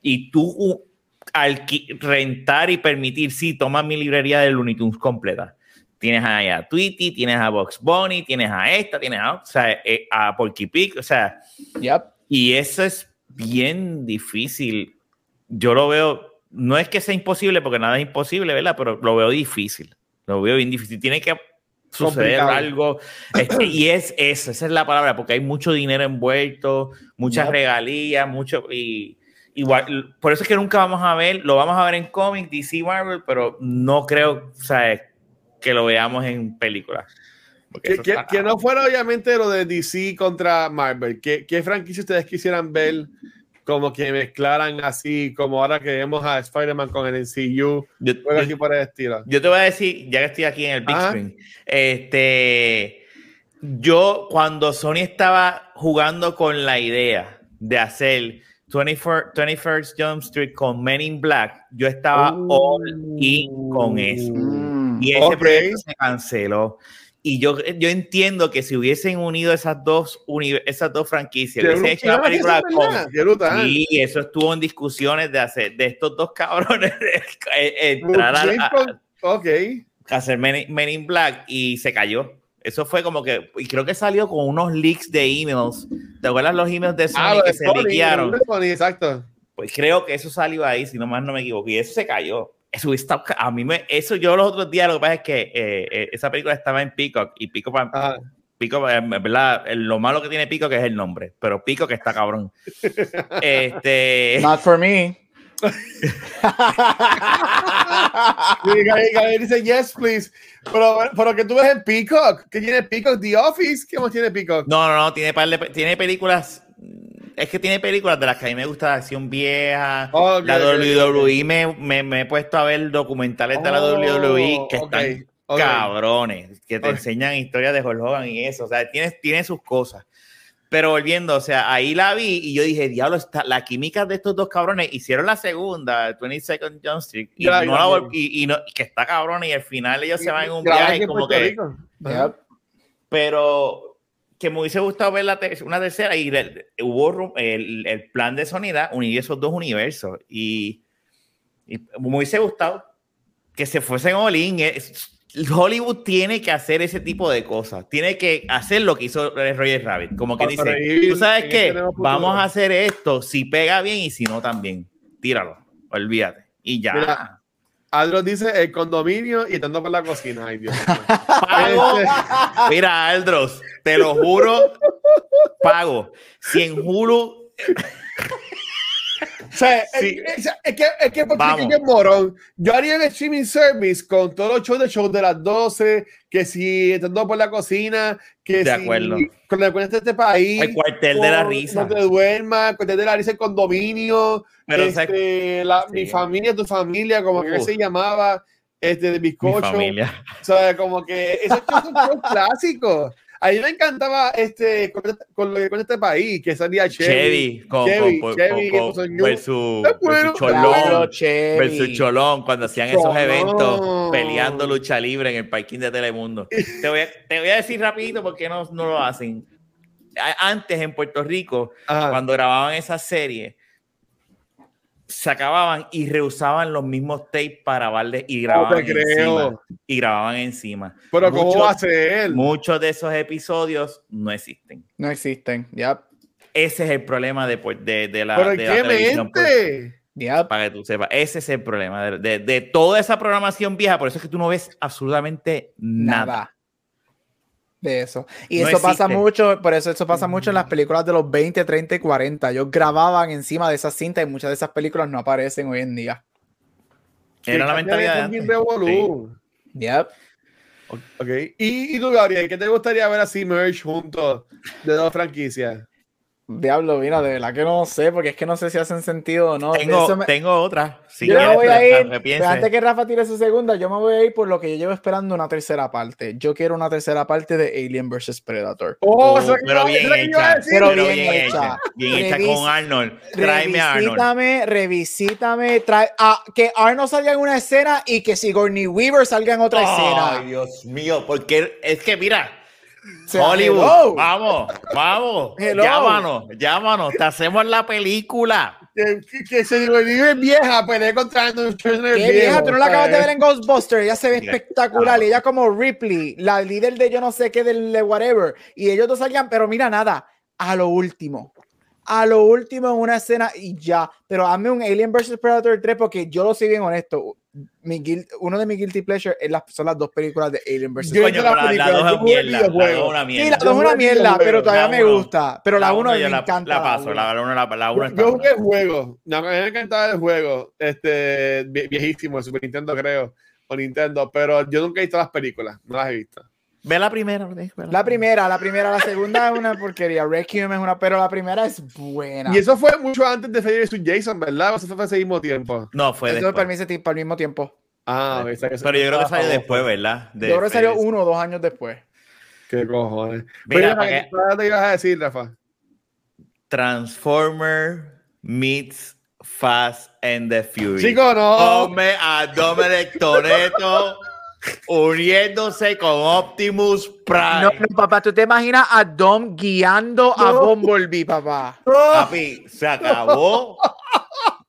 Speaker 3: Y tú uh, alqui- rentar y permitir, sí, toma mi librería de Looney Tunes completa. Tienes ahí a Tweety, tienes a Box Bunny, tienes a esta, tienes a, o sea, eh, a Porky Pig, o sea,
Speaker 2: Yep.
Speaker 3: y eso es bien difícil. Yo lo veo, no es que sea imposible, porque nada es imposible, ¿verdad? Pero lo veo difícil. Lo veo bien difícil. Tiene que suceder
Speaker 1: Complicado.
Speaker 3: algo. Este, y es eso, esa es la palabra, porque hay mucho dinero envuelto, muchas regalías, mucho. Y, igual, por eso es que nunca vamos a ver, lo vamos a ver en cómics, DC, Marvel, pero no creo, o sea, que lo veamos en películas.
Speaker 1: Que no fuera obviamente lo de DC contra Marvel. ¿Qué, qué franquicia ustedes quisieran ver como que mezclaran así, como ahora que vemos a Spider-Man con el MCU?
Speaker 3: Yo-
Speaker 1: Algo
Speaker 3: yo-
Speaker 1: así por el estilo.
Speaker 3: Yo te voy a decir, ya que estoy aquí en el Big
Speaker 1: Ajá.
Speaker 3: Screen, este, yo cuando Sony estaba jugando con la idea de hacer 24, 21st Jump Street con Men in Black, yo estaba all in con eso. Y ese
Speaker 1: Ok.
Speaker 3: proyecto se canceló. Y yo, yo entiendo que si hubiesen unido esas dos, uni- esas dos franquicias, hubiesen hecho una película con, y eso estuvo en discusiones de hacer de estos dos cabrones (laughs) eh, entrar a,
Speaker 1: Ok.
Speaker 3: hacer Men, in- Men in Black y se cayó. Eso fue como que, y creo que salió con unos leaks de emails. ¿Te acuerdas los emails de Sony
Speaker 1: Ah,
Speaker 3: que
Speaker 1: de
Speaker 3: se
Speaker 1: Sony, de Sony, exacto.
Speaker 3: Pues creo que eso salió ahí, si no más no me equivoco, y eso se cayó. Eso está, a mí me, eso yo los otros días, lo que pasa es que eh, eh, esa película estaba en Peacock y Peacock,
Speaker 1: Ajá.
Speaker 3: Peacock, eh, ¿verdad? Lo malo que tiene Peacock es el nombre, pero Peacock está cabrón. (laughs) este,
Speaker 2: Not for me.
Speaker 1: Y dice, yes, please. Pero, pero que tú ves en Peacock. ¿Qué tiene Peacock? The Office. ¿Qué más tiene Peacock?
Speaker 3: No, no, no, tiene, par de pe- tiene películas. Es que tiene películas de las que a mí me gusta de acción vieja.
Speaker 1: Ok,
Speaker 3: la WWE Me, me, me he puesto a ver documentales de la
Speaker 1: Oh,
Speaker 3: WWE que
Speaker 1: ok,
Speaker 3: están cabrones, que te enseñan historias de Hulk Hogan y eso. O sea, tiene, tiene sus cosas. Pero volviendo, o sea, ahí la vi y yo dije, diablo, está, la química de estos dos cabrones hicieron la segunda, 22nd John Street, y,
Speaker 1: la vi
Speaker 3: no la
Speaker 1: también.
Speaker 3: vol- y, y no, que está cabrón, y al final ellos se van en un viaje como que pero que me hubiese gustado ver la ter- una tercera y hubo el, el plan de Sony era unir esos dos universos y, y me hubiese gustado que se fuesen all in. Es- Hollywood tiene que hacer ese tipo de cosas. Tiene que hacer lo que hizo Roger Rabbit. Como que
Speaker 1: Para
Speaker 3: dice,
Speaker 1: sobrevivir
Speaker 3: tú sabes qué,
Speaker 1: este nuevo futuro".
Speaker 3: vamos a hacer esto. Si pega bien y si no también. Tíralo. Olvídate. Y ya.
Speaker 1: Mira, Aldros dice el condominio y estando por la cocina. Ay, Dios. (laughs) Este,
Speaker 3: Mira, Aldros, te lo juro, pago. Si en Hulu
Speaker 1: o sea,
Speaker 3: Sí.
Speaker 1: es, es- es que es que porque
Speaker 3: Vamos.
Speaker 1: yo es morón. Yo haría un streaming service con todos los shows de shows de las 12, que si estando por la cocina, que
Speaker 3: De
Speaker 1: si
Speaker 3: acuerdo.
Speaker 1: con la cuenta de este país.
Speaker 3: el cuartel de la risa.
Speaker 1: No te duermas, cuartel de la risa, el condominio,
Speaker 3: Pero,
Speaker 1: este, la-
Speaker 3: sí.
Speaker 1: mi familia, tu familia, como que se llamaba, este, de
Speaker 3: Mi
Speaker 1: bizcocho.
Speaker 3: familia.
Speaker 1: O sea, como que esos shows son (laughs) clásicos. A mí me encantaba este, con, con lo que con este país, que salía Chevy.
Speaker 3: Chevy, con,
Speaker 1: Chevy,
Speaker 3: con-
Speaker 1: Chevy,
Speaker 3: con- versus, Cholón.
Speaker 2: Claro, Chevy.
Speaker 3: Versus Cholón, cuando hacían esos eventos peleando lucha libre en el parking de Telemundo. (laughs) Te voy a, te voy a decir rapidito por qué no, no lo hacen. Antes en Puerto Rico,
Speaker 1: Ajá.
Speaker 3: cuando grababan esa serie, se acababan y reusaban los mismos tapes para grabarle y
Speaker 1: No
Speaker 3: grababan
Speaker 1: te creo.
Speaker 3: encima. Y grababan encima.
Speaker 1: Pero ¿cómo
Speaker 3: Muchos-
Speaker 1: va a ser?
Speaker 3: Muchos de esos episodios no existen.
Speaker 2: No existen. Yep.
Speaker 3: Ese es el problema de, pues, de, de la,
Speaker 1: ¿Pero
Speaker 3: de
Speaker 1: en
Speaker 3: la
Speaker 1: qué
Speaker 3: televisión, pues,
Speaker 1: mente?
Speaker 2: Yep.
Speaker 3: para que tú sepas. Ese es el problema de, de- de toda esa programación vieja. Por eso es que tú no ves absolutamente nada.
Speaker 2: Nada. De eso. Y
Speaker 3: No
Speaker 2: eso pasa mucho, por eso eso pasa mucho en las películas de los 20, 30 y 40. Ellos grababan encima de esas cintas y muchas de esas películas no aparecen hoy en día.
Speaker 3: Era la
Speaker 1: Que
Speaker 3: mentalidad de antes.
Speaker 1: revolú.
Speaker 2: Yep.
Speaker 1: Ok. ¿Y, y tú, Gabriel, qué te gustaría ver así merge juntos de dos franquicias?
Speaker 2: Diablo, mira, de verdad que no sé, porque es que no sé si hacen sentido o no.
Speaker 3: Tengo,
Speaker 2: me-
Speaker 3: tengo otra. Si
Speaker 2: yo me voy a
Speaker 3: pero-
Speaker 2: ir, antes que Rafa tire su segunda, yo me voy a ir por lo que yo llevo esperando una tercera parte. Yo quiero una tercera parte de Alien vs Predator.
Speaker 1: Oh,
Speaker 3: Oh, pero bien hecha.
Speaker 2: Pero
Speaker 3: Pero
Speaker 2: bien
Speaker 3: bien
Speaker 2: hecha.
Speaker 3: hecha. Bien hecha
Speaker 2: Revis-
Speaker 3: con Arnold. Tráeme a Arnold.
Speaker 2: Revisítame, revisítame, trae, ah, que Arnold salga en una escena y que Sigourney Weaver salga en otra
Speaker 3: Ay,
Speaker 2: escena.
Speaker 3: Dios mío, porque es que mira,
Speaker 2: O sea,
Speaker 3: Hollywood,
Speaker 2: hello.
Speaker 3: vamos, vamos,
Speaker 2: Hello.
Speaker 3: llámanos, llámanos, te hacemos la película.
Speaker 1: Que, que, que se dice vieja, pelea contra Schwarzenegger
Speaker 2: Qué vieja, tú no la acabas de ver en Ghostbusters, ella se ve espectacular,
Speaker 3: ah.
Speaker 2: y ella como Ripley, la líder de yo no sé qué del de whatever, y ellos dos salgan, pero mira nada, a lo último, a lo último en una escena y ya, pero hazme un Alien vs Predator 3 porque yo lo soy bien honesto, mi guilt- uno de mis guilty pleasure es las, son las dos películas de Alien vs
Speaker 3: Coño,
Speaker 1: la
Speaker 3: pero la, la dos es mierda, la dos es una
Speaker 2: Sí,
Speaker 3: mierda.
Speaker 2: la dos es una mierda, pero todavía me
Speaker 3: uno-
Speaker 2: gusta, pero la, uno
Speaker 3: yo
Speaker 2: me encanta.
Speaker 3: La paso,
Speaker 2: uno.
Speaker 3: la, uno, la, la uno está
Speaker 1: yo jugué el juego. No, me encantaba el juego. Este, vie- viejísimo, de Super Nintendo, creo. O Nintendo. Pero yo nunca he visto las películas. No las he visto.
Speaker 3: Ve la primera. ve la-
Speaker 2: La primera, la primera, la segunda es una porquería. Requiem es una, pero la primera es buena.
Speaker 1: Y eso fue mucho antes de Freddy vs. Jason, ¿verdad? O eso fue ese mismo tiempo.
Speaker 3: No, fue
Speaker 2: Eso
Speaker 3: después.
Speaker 2: para ese tipo al mismo tiempo.
Speaker 1: Ah, que
Speaker 3: Pero yo creo que salió después, ¿verdad? De
Speaker 2: Yo creo que salió uno o dos años después.
Speaker 1: Qué cojones.
Speaker 3: Mira, para
Speaker 1: ¿qué te ibas a decir, Rafa?
Speaker 3: Transformer meets Fast and the Furious.
Speaker 1: Chico, no.
Speaker 3: Ponme a Dominic Toretto uniéndose con Optimus Prime.
Speaker 2: No, no, papá, tú te imaginas a Dom guiando a
Speaker 1: No.
Speaker 2: Bumblebee, papá.
Speaker 3: Papi, se acabó.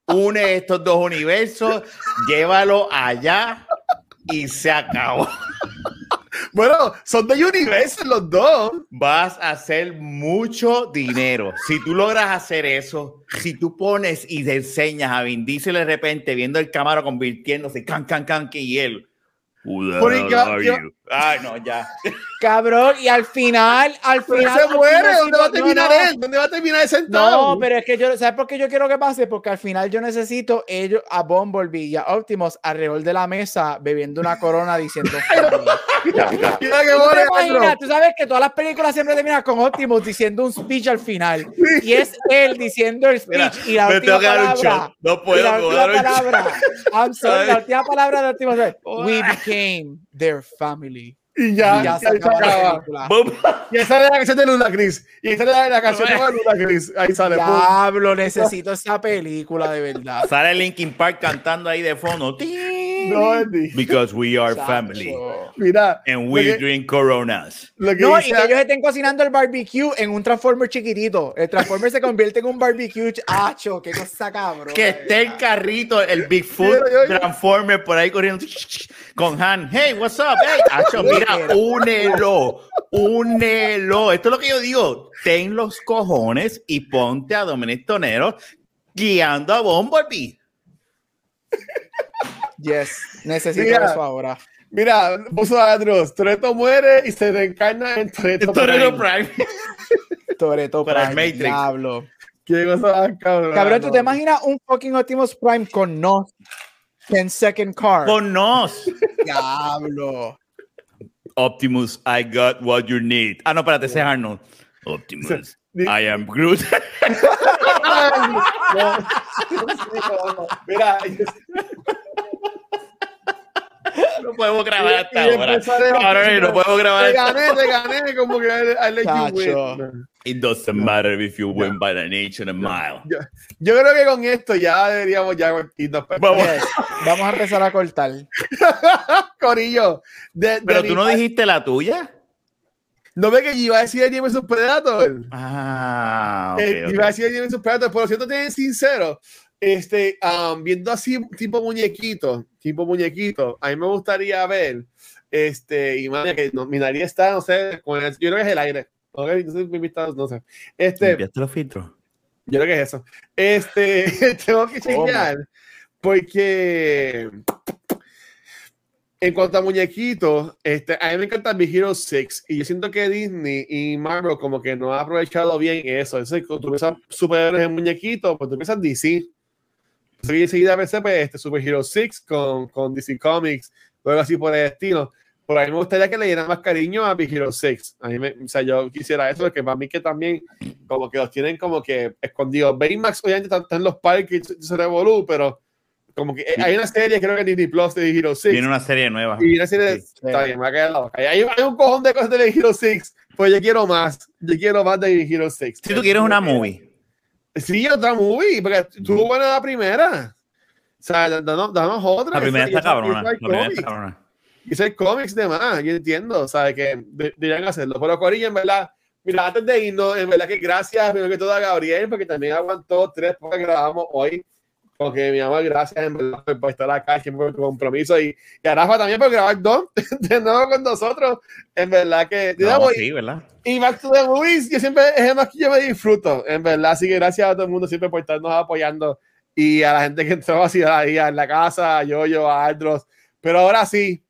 Speaker 3: Une estos dos universos, llévalo allá y se acabó.
Speaker 1: Bueno, son de Universal los dos.
Speaker 3: Vas a hacer mucho dinero. Si tú logras hacer eso, si tú pones y te enseñas a Vin Diesel de repente viendo el cámara convirtiéndose can, can, can, que y él. Who the
Speaker 1: Pero, ¿y
Speaker 3: hell
Speaker 1: qué-
Speaker 3: are
Speaker 1: qué-
Speaker 3: you? Ay, no, ya.
Speaker 2: Cabrón, y al final, al
Speaker 1: Pero
Speaker 2: final.
Speaker 1: se muere.
Speaker 2: final,
Speaker 1: ¿Dónde va a terminar
Speaker 2: no.
Speaker 1: él? ¿Dónde va a terminar ese sentado?
Speaker 2: No, pero es que yo, ¿sabes por qué yo quiero que pase? Porque al final yo necesito ellos a Bumblebee y a Optimus alrededor de la mesa bebiendo una corona diciendo. (laughs)
Speaker 1: Mira que
Speaker 2: ¿Tú te
Speaker 1: muere
Speaker 2: imaginas? Tú sabes que todas las películas siempre terminan con Optimus diciendo un speech al final. Y es él diciendo el
Speaker 3: Mira,
Speaker 2: speech y la
Speaker 3: me
Speaker 2: última
Speaker 3: tengo que dar un
Speaker 2: palabra.
Speaker 3: No puedo,
Speaker 2: la última palabra. I'm sorry, la última palabra de Optimus es We became their family.
Speaker 1: Y ya,
Speaker 2: Y ya se acaba.
Speaker 1: Y esa es la canción de Luna Chris. Y esa es la, la canción de Luna Chris. Ahí sale. pum.
Speaker 2: Diablo, necesito esa película de verdad.
Speaker 3: Sale Linkin Park cantando ahí de fondo.
Speaker 1: No, Andy.
Speaker 3: Because we are
Speaker 2: Chacho.
Speaker 3: family.
Speaker 1: Mira.
Speaker 3: And we
Speaker 1: que-
Speaker 3: drink coronas.
Speaker 2: No, y que ellos estén cocinando el barbecue en un transformer chiquitito. El transformer se convierte en un barbecue. ch- ¡Acho! ¡Qué cosa cabrón!
Speaker 3: Que esté el carrito, el Bigfoot Transformer por ahí corriendo con Han. Hey, what's up? Hey, (laughs) Acho, mira, únelo, únelo. Esto es lo que yo digo. Ten los cojones y ponte a Dominic Tonero guiando a Bumblebee.
Speaker 2: Yes, necesito
Speaker 1: Mira.
Speaker 2: eso ahora.
Speaker 1: Mira, puso a Andros. Toreto muere y se reencarna en Toreto. Prime.
Speaker 3: Prime. (laughs)
Speaker 2: Toreto
Speaker 3: Para el
Speaker 2: Prime,
Speaker 3: Matrix.
Speaker 2: diablo.
Speaker 1: Qué cosa más cabrón.
Speaker 2: Cabrón, ¿tú te imaginas un fucking Optimus Prime con no 10 second car?
Speaker 3: Con nos.
Speaker 2: Diablo.
Speaker 3: Optimus, I got what you need. Ah, no, espérate, ese es Arnold. Optimus, I am Groot.
Speaker 1: No. Mira, (laughs)
Speaker 3: no podemos grabar hasta ahora.
Speaker 1: el-
Speaker 3: Cabrón, no podemos grabar
Speaker 1: te
Speaker 3: hasta
Speaker 1: gané, te gané, como que I, I let you
Speaker 2: Chacho.
Speaker 1: win.
Speaker 3: It doesn't matter if you win by an inch and a mile.
Speaker 1: Yo, yo creo que con esto ya deberíamos ya irnos.
Speaker 3: Vamos. (laughs)
Speaker 2: Vamos a empezar a cortar. (laughs)
Speaker 1: Corillo. de- de
Speaker 3: Pero tú no dijiste la tuya.
Speaker 1: ¿No ve que iba a decir Jimmy vs Predator?
Speaker 3: Ah, ok,
Speaker 1: Eh,
Speaker 3: ok.
Speaker 1: Iba a decir Jimmy vs Predator, pero siento bien sincero, este, um, viendo así tipo muñequito, tipo muñequito, a mí me gustaría ver, este, y madre, que no, mi nariz está, no sé, con el- yo creo que es el aire. Ok, entonces mi vista, no sé. Este,
Speaker 3: ¿Limpiaste los filtros?
Speaker 1: yo creo que es eso. Este, (laughs) tengo que chequear, porque en cuanto a muñequitos, este, a mí me encanta Big Hero 6 y yo siento que Disney y Marvel como que no ha aprovechado bien eso. Entonces, cuando tú piensas superhéroes en muñequitos, pues tú piensas DC. Yo enseguida pensé pues, este Super Hero 6 con, con DC Comics, o algo así por el estilo. Por ahí me gustaría que le dieran más cariño a Big Hero 6. A mí me, o sea, yo quisiera eso, porque para mí que también como que los tienen como que escondidos. Baymax obviamente está, está en los parques y se revolú, pero como que hay una serie, creo que Disney Plus de Big Hero 6.
Speaker 3: Viene una serie nueva.
Speaker 1: Y una serie,
Speaker 3: Sí.
Speaker 1: está bien, me va a quedar la boca. Hay, hay un cojón de cosas de Big Hero 6, pues yo quiero más. Yo quiero más de Big Hero 6.
Speaker 3: Si tú quieres una movie.
Speaker 1: Sí, otra movie, porque tuvo buena la primera. O sea, danos, danos otra.
Speaker 3: La primera está cabrona. La primera está cabrona.
Speaker 1: Y ser cómics de más, yo entiendo, ¿sabes? Que de- deberían hacerlo. Pero Corilla, en verdad, mira, antes de irnos, en verdad que gracias, primero que todo a Gabriel, porque también aguantó tres porque grabamos hoy. Porque mi amor, gracias en verdad por, estar acá, siempre por tu compromiso. Y, y a Rafa también por grabar dos (laughs) de nuevo con nosotros. En verdad que.
Speaker 3: No, sí, ¿verdad?
Speaker 1: y Back to the Movies, yo siempre es el más que yo me disfruto, en verdad. Así que gracias a todo el mundo siempre por estarnos apoyando y a la gente que entró así ahí en la casa, a Yoyo, a Aldros. Pero ahora sí,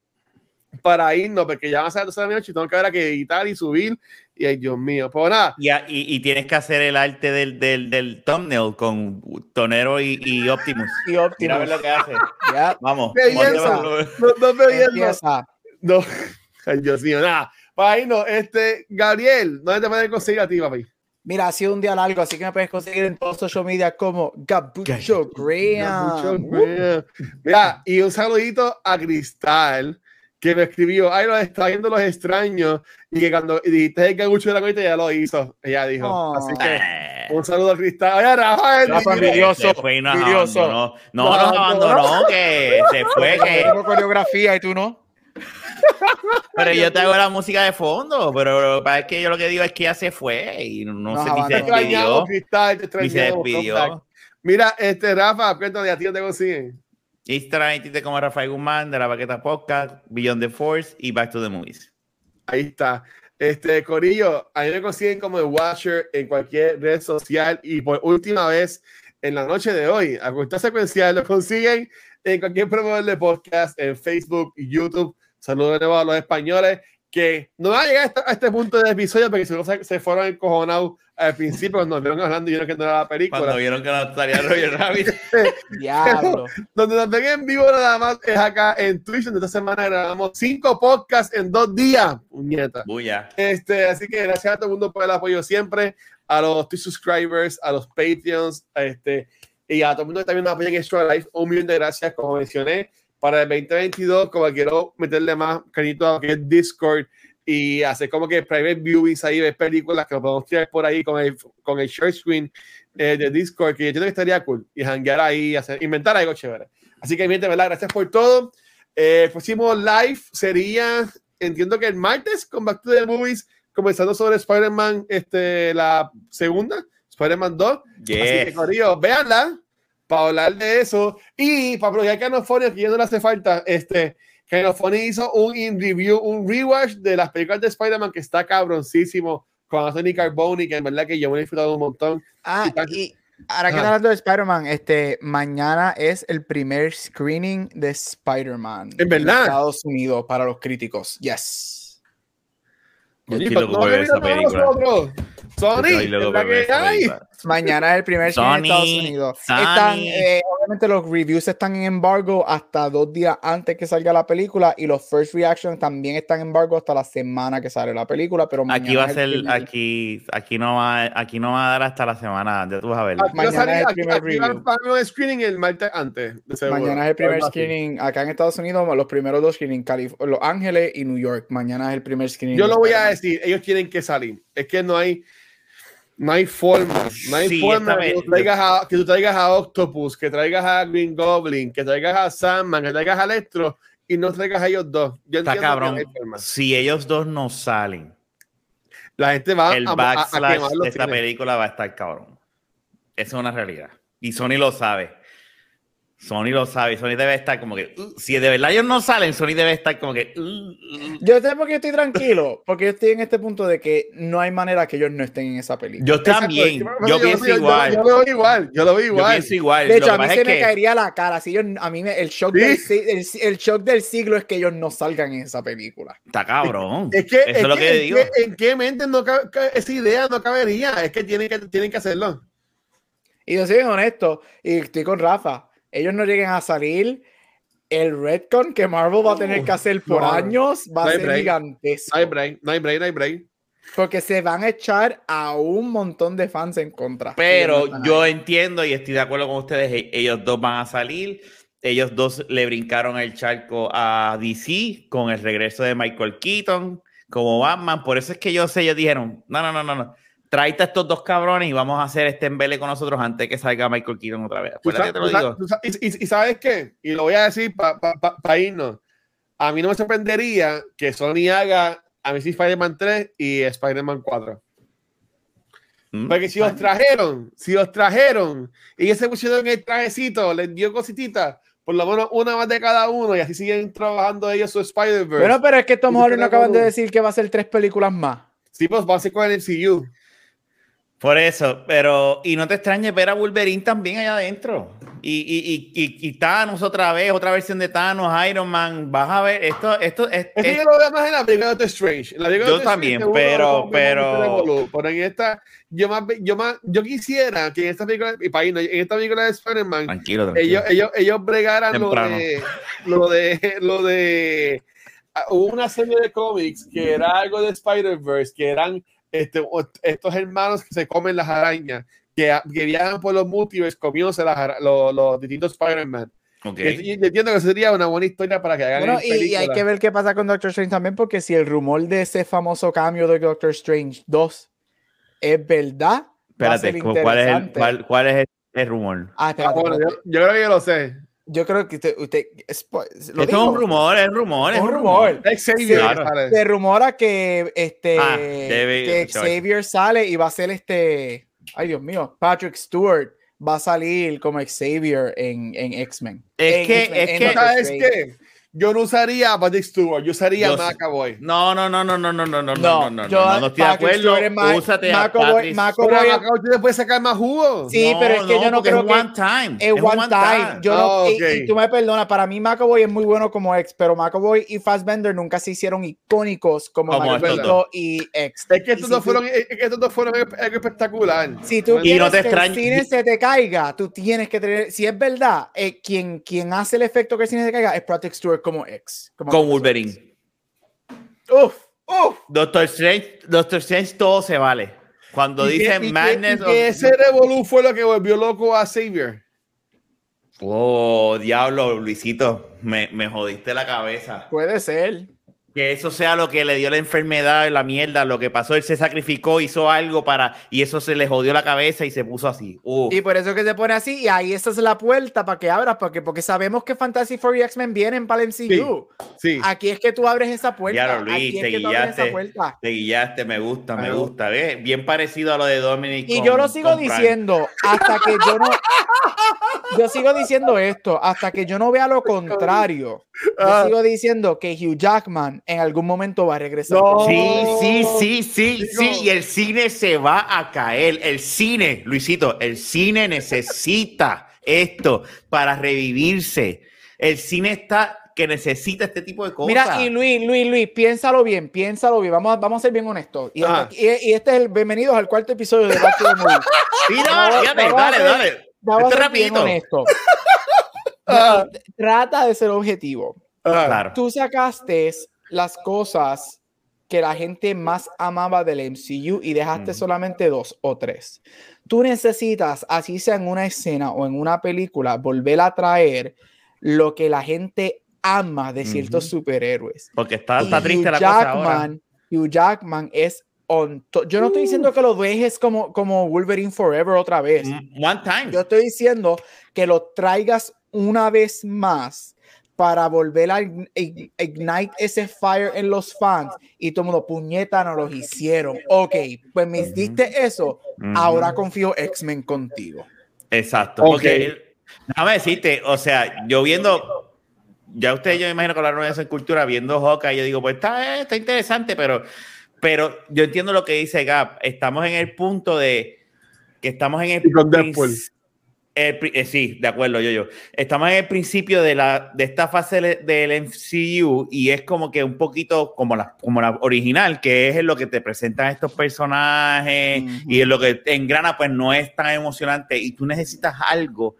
Speaker 1: para irnos, porque ya van a ser las 12 de la noche y tengo que ver a que editar y subir. Y ay, Dios mío, pues nada.
Speaker 3: Y, y- y tienes que hacer el arte del, del, del thumbnail con Tonero y, y Optimus.
Speaker 2: Y
Speaker 3: Mira a
Speaker 2: Optimus.
Speaker 3: ver lo que hace.
Speaker 2: Ya,
Speaker 3: Vamos.
Speaker 1: Belleza.
Speaker 3: Vamos.
Speaker 1: No, no
Speaker 2: empieza.
Speaker 1: No. (laughs) Ay, Dios mío, nada. Para irnos, este, Gabriel, ¿dónde te pueden conseguir a ti, papi?
Speaker 2: Mira, ha sido un día largo, así que me puedes conseguir en todos social media como Gabucho Graham.
Speaker 1: Mucho, Mira, y un saludito a Cristal, que me escribió, ay, los está viendo los extraños, y que cuando dijiste que mucho de la cuenta ya lo hizo, ella dijo.
Speaker 2: Oh.
Speaker 1: Así que
Speaker 3: Eh,
Speaker 1: un saludo a Cristal. Oye, Rafael,
Speaker 2: Rafa,
Speaker 1: dime.
Speaker 2: envidioso,
Speaker 3: se fue y nos
Speaker 2: envidioso.
Speaker 3: abandonó. No,
Speaker 1: Nos
Speaker 3: nos
Speaker 1: abandonó.
Speaker 3: que se fue, que...
Speaker 2: Tengo coreografía y tú no.
Speaker 3: Pero yo te hago la música de fondo, pero lo que pasa es que yo lo que digo es que ya se fue y no sé ni se despidió.
Speaker 1: Cristal, te
Speaker 3: Ni se despidió.
Speaker 1: Mira, este, Rafa, cuéntame, a ti te consiguen.
Speaker 3: Instagram y como Rafael Guzmán de la Paqueta Podcast, Beyond the Force y Back to the Movies.
Speaker 1: Ahí está. Este, Corillo, a mí me consiguen como el Watcher en cualquier red social y por última vez en la noche de hoy, a cuenta secuencial, lo consiguen en cualquier promotor de podcast, en Facebook y YouTube. Saludos de nuevo a los españoles que no van a llegar a este, a este punto del episodio porque si no se, se fueron encojonados al principio cuando nos vieron hablando y vieron que no era la película.
Speaker 3: Cuando vieron que no salía Roger Rabbit.
Speaker 2: Diablo.
Speaker 1: Donde nos ven en vivo nada más es acá en Twitch, donde esta semana grabamos cinco podcasts en dos días. Puñeta.
Speaker 3: Bulla.
Speaker 1: Este, así que gracias a todo el mundo por el apoyo siempre, a los Twitch subscribers, a los Patreons, a este, y a todo el mundo que también nos apoya en Extra Life. Un millón de gracias, como mencioné. Para el 2022, como quiero meterle más cariñito a lo que es Discord y hacer como que private viewings ahí, ver películas que lo podemos tirar por ahí con el, con el share screen eh, de Discord, que yo entiendo que estaría cool. Y hanguear ahí, hacer, inventar algo chévere. Así que, mi gente, ¿verdad? Gracias por todo. Eh, próximo live sería, entiendo que el martes con Back to the Movies, comenzando sobre Spider-Man, este, la segunda, Spider-Man 2. Así que,
Speaker 3: Yes.
Speaker 1: Corillo, véanla para hablar de eso. Y para aprovechar que Canofonio, que ya no le hace falta, este, Canofonio hizo un in review, un rewatch de las películas de Spider-Man que está cabroncísimo con Anthony Carboni, que en verdad que yo me he disfrutado un montón.
Speaker 2: Ah,
Speaker 1: Y-
Speaker 2: y ahora que estás hablando de Spider-Man, este, mañana es el primer screening de Spider-Man
Speaker 1: ¿En verdad?
Speaker 2: Estados Unidos para los críticos. Yes.
Speaker 3: Yo
Speaker 1: no
Speaker 3: esa película.
Speaker 1: Sony, la que hay.
Speaker 2: Mañana es el primer screening en Estados
Speaker 3: Sony,
Speaker 2: Unidos.
Speaker 3: Sony.
Speaker 2: Están, eh, obviamente los reviews están en embargo hasta dos días antes que salga la película y los first reactions también están en embargo hasta la semana que sale la película, pero
Speaker 3: Aquí
Speaker 2: mañana
Speaker 3: va a
Speaker 2: es el
Speaker 3: ser,
Speaker 2: primer-
Speaker 3: aquí, aquí no va, aquí no va a dar hasta la semana, ya tú vas a ver.
Speaker 1: Aquí
Speaker 2: Mañana es el
Speaker 1: aquí-
Speaker 2: primer
Speaker 1: aquí
Speaker 2: review.
Speaker 1: a haber un screening el martes antes. de.
Speaker 2: Mañana es el primer screening acá en Estados Unidos, los primeros dos screenings, Calif- Los Ángeles y New York. Mañana es el primer screening.
Speaker 1: Yo
Speaker 2: de
Speaker 1: lo voy a decir, ellos tienen que salir. Es que no hay, no hay forma, no hay
Speaker 3: Sí,
Speaker 1: forma que tú, traigas a, que tú traigas a Octopus, que traigas a Green Goblin, que traigas a Sandman, que traigas a Electro y no traigas a ellos dos. Yo
Speaker 3: Está
Speaker 1: que
Speaker 3: cabrón.
Speaker 1: no.
Speaker 3: Si ellos dos no salen,
Speaker 1: La gente va
Speaker 3: el
Speaker 1: a, a- a
Speaker 3: backslash de esta
Speaker 1: cines.
Speaker 3: película va a estar cabrón. Eso es una realidad. Y Sony lo sabe. Sony lo sabe. Sony debe estar como que. "Uh", si de verdad ellos no salen, Sony debe estar como que. "Uh, uh".
Speaker 2: Yo sé por qué estoy tranquilo, porque yo estoy en este punto de que no hay manera que ellos no estén en esa película.
Speaker 3: Yo
Speaker 1: Exacto,
Speaker 3: también.
Speaker 1: yo-
Speaker 3: Yo pienso
Speaker 1: yo-
Speaker 3: igual.
Speaker 1: Yo, lo veo igual, yo lo veo
Speaker 3: Yo
Speaker 1: igual.
Speaker 3: pienso igual.
Speaker 2: De hecho,
Speaker 3: Lo
Speaker 2: a mí se me
Speaker 3: que-
Speaker 2: caería la cara. Si yo, a mí me- el, shock
Speaker 1: Sí.
Speaker 2: del, el, el shock del siglo es que ellos no salgan en esa película.
Speaker 3: Está cabrón.
Speaker 1: Es que,
Speaker 3: Eso
Speaker 1: es
Speaker 3: es lo
Speaker 1: que-
Speaker 3: que
Speaker 1: en
Speaker 3: digo.
Speaker 1: qué- ¿En qué mente no cabe- ca- esa idea no cabería? Es que tienen que, tienen que hacerlo.
Speaker 2: Y yo soy honesto, y estoy con Rafa. Ellos no lleguen a salir. El retcon que Marvel va a tener que hacer por
Speaker 1: no,
Speaker 2: años va
Speaker 1: no
Speaker 2: a ser
Speaker 1: break.
Speaker 2: gigantesco.
Speaker 1: No hay break, no hay break, no hay break.
Speaker 2: Porque se van a echar a un montón de fans en contra. No
Speaker 3: Pero yo
Speaker 2: ahí.
Speaker 3: entiendo y estoy de acuerdo con ustedes. e- Ellos dos van a salir. Ellos dos le brincaron el charco a DC con el regreso de Michael Keaton como Batman. Por eso es que yo sé, ellos dijeron, no, no, no, no, no. Tráete a estos dos cabrones y vamos a hacer este embele con nosotros antes que salga Michael Keaton otra vez. Te lo digo.
Speaker 1: y, y- y sabes qué? Y lo voy a decir para irnos. A mí no me sorprendería que Sony haga Amazing Spider-Man 3 y Spider-Man 4.
Speaker 3: ¿Mm?
Speaker 1: Porque si los trajeron, si los trajeron y ellos se pusieron en el trajecito, les dio cosititas, por lo menos una más de cada uno y así siguen trabajando ellos su Spider-Verse.
Speaker 2: Bueno, pero es que Tom Holland
Speaker 1: te
Speaker 2: acaban de decir que va a ser tres películas más.
Speaker 1: sí, pues va a ser con el MCU.
Speaker 3: Por eso, pero y no te extrañes ver a Wolverine también allá adentro. Y, y, y, y, Thanos otra vez, otra versión de Thanos, Iron Man. Vas a ver, esto, esto, es,
Speaker 1: Eso yo lo veo más en la película de Strange. En la película de
Speaker 3: Yo
Speaker 1: Doctor
Speaker 3: también,
Speaker 1: seguro
Speaker 3: pero- pero-
Speaker 1: revolú. Pero en esta, yo más, yo más, yo quisiera que en esta película, y para irnos, en esta película de Spider-Man, ellos, ellos, ellos bregaran lo
Speaker 3: Temprano.
Speaker 1: de, lo de, lo de, ah, hubo una serie de cómics que era algo de Spider-Verse, que eran este, estos hermanos que se comen las arañas, que, que viajan por los multiverse comiéndose las los, los distintos Spider-Man.
Speaker 3: Ok.
Speaker 1: Que- y- y entiendo que sería una buena historia para que hagan
Speaker 2: Bueno,
Speaker 1: en
Speaker 2: y, y hay que ver qué pasa con Doctor Strange también, porque si el rumor de ese famoso cambio de Doctor Strange 2 es verdad, va a ser
Speaker 3: Espérate, ¿cu- ¿cuál es el, cuál, cuál es el, el rumor?
Speaker 2: Ah,
Speaker 1: Ah,
Speaker 2: espérate,
Speaker 1: bueno,
Speaker 2: espérate.
Speaker 1: yo, yo creo que yo lo sé.
Speaker 2: Yo creo que usted, usted spo- lo
Speaker 3: Esto es un rumor, es un rumor, es
Speaker 2: Un rumor.
Speaker 1: Xavier.
Speaker 2: Se rumora que este
Speaker 3: Ah, debe-
Speaker 2: que Xavier sale y va a ser este, ay Dios mío, Patrick Stewart va a salir como Xavier en, en X-Men.
Speaker 3: Es
Speaker 2: En
Speaker 3: que- es que-.
Speaker 1: Yo no usaría a Patrick Stewart, yo usaría a. McAvoy.
Speaker 3: No, no, no, no, no, no, no, no, no,
Speaker 2: No,
Speaker 3: no, no,
Speaker 2: yo-
Speaker 3: no, no estoy de acuerdo.
Speaker 2: Stewart es
Speaker 3: Úsate a
Speaker 2: McAvoy-
Speaker 3: Patrick
Speaker 2: McAvoy-
Speaker 1: Pero McAvoy puedes sacar más jugo.
Speaker 2: Sí, pero es que yo no creo
Speaker 3: es
Speaker 2: que-
Speaker 3: one time.
Speaker 2: Es one time. Yo no-
Speaker 1: Ah,
Speaker 2: y- tú me perdonas, para mí McAvoy es muy bueno como ex, pero McAvoy y Fassbender nunca se hicieron icónicos como, Magneto y ex.
Speaker 1: Es que estos
Speaker 2: si
Speaker 1: dos fueron, es que estos dos fueron algo espectacular.
Speaker 2: Si tú
Speaker 3: Y
Speaker 2: quieres
Speaker 3: no te
Speaker 2: que el cine se te caiga, tú tienes que tener, si es verdad, eh, quien, quien hace el efecto que el cine se caiga es Patrick Stewart como ex. Como
Speaker 3: Con Wolverine.
Speaker 2: Uf, uf.
Speaker 3: Doctor Strange, Doctor Strange todo se vale. Cuando
Speaker 1: que-
Speaker 3: dicen
Speaker 1: y que-
Speaker 3: Madness
Speaker 1: y que ese revolú fue lo que volvió loco a Xavier.
Speaker 3: Oh, diablo, Luisito, me, me jodiste la cabeza.
Speaker 2: Puede ser.
Speaker 3: Que eso sea lo que le dio la enfermedad, la mierda, lo que pasó, él se sacrificó, hizo algo para, y eso se le jodió la cabeza y se puso así. Uf.
Speaker 2: Y por eso que se pone así, y ahí esa es la puerta para que abras, porque, porque sabemos que Fantasy Four y X-Men vienen para el MCU.
Speaker 1: Sí.
Speaker 2: Aquí es que tú abres esa puerta.
Speaker 3: Lo Luis,
Speaker 2: Aquí es
Speaker 3: te
Speaker 2: que esa
Speaker 3: guillaste,
Speaker 2: puerta.
Speaker 3: te guillaste, me gusta, me
Speaker 1: Claro.
Speaker 3: gusta, ¿ves? Bien parecido a lo de Dominic.
Speaker 2: Y
Speaker 3: con-
Speaker 2: yo lo sigo diciendo hasta que yo no. Yo sigo diciendo esto hasta que yo no vea lo contrario. Yo
Speaker 1: Ah.
Speaker 2: sigo diciendo que Hugh Jackman en algún momento va a regresar.
Speaker 1: No.
Speaker 3: Sí, sí, sí, sí,
Speaker 1: Digo-
Speaker 3: sí, y el cine se va a caer. El cine, Luisito, el cine necesita esto para revivirse. El cine está que necesita este tipo de cosas.
Speaker 2: Mira, y Luis, Luis, Luis, piénsalo bien, piénsalo bien. Vamos a, vamos a ser bien honestos. Y,
Speaker 1: Ah.
Speaker 2: y, y este es el bienvenidos al cuarto episodio de Back to the Movie.
Speaker 3: Sí, no, fíjate, dale, dale.
Speaker 2: Vamos bien
Speaker 3: rapidito. (laughs)
Speaker 1: Ah,
Speaker 2: Trata de ser objetivo.
Speaker 1: ah.
Speaker 3: Claro.
Speaker 2: Tú sacaste las cosas que la gente más amaba del MCU y dejaste solamente dos o tres. Tú necesitas, así sea en una escena o en una película, volver a traer lo que la gente ama de ciertos superhéroes.
Speaker 3: Porque está, está triste
Speaker 2: Hugh
Speaker 3: la cosa ahora.
Speaker 2: Jackman, Hugh Jackman es on Yo no estoy diciendo que lo dejes como, como Wolverine Forever otra vez.
Speaker 3: Mm, One time.
Speaker 2: Yo estoy diciendo que lo traigas una vez más para volver a ign- ig- ignite ese fire en los fans y todo el mundo, puñeta, no los hicieron. Ok, pues me diste eso,
Speaker 3: Ujú.
Speaker 2: ahora confío X-Men contigo.
Speaker 3: Exacto.
Speaker 1: Ok.
Speaker 3: Porque, déjame decirte, o sea, yo viendo, ya ustedes yo me imagino que hablaron de eso en cultura, viendo Hawkeye, yo digo, pues está, está interesante, pero, pero yo entiendo lo que dice Gap. Estamos en el punto de que estamos en el.
Speaker 1: Y con Deadpool.
Speaker 3: El eh, sí, de acuerdo, yo, yo. Estamos en el principio de, la, de esta fase del MCU y es como que un poquito como la, como la original, que es en lo que te presentan estos personajes y en lo que te engrana, pues no es tan emocionante y tú necesitas algo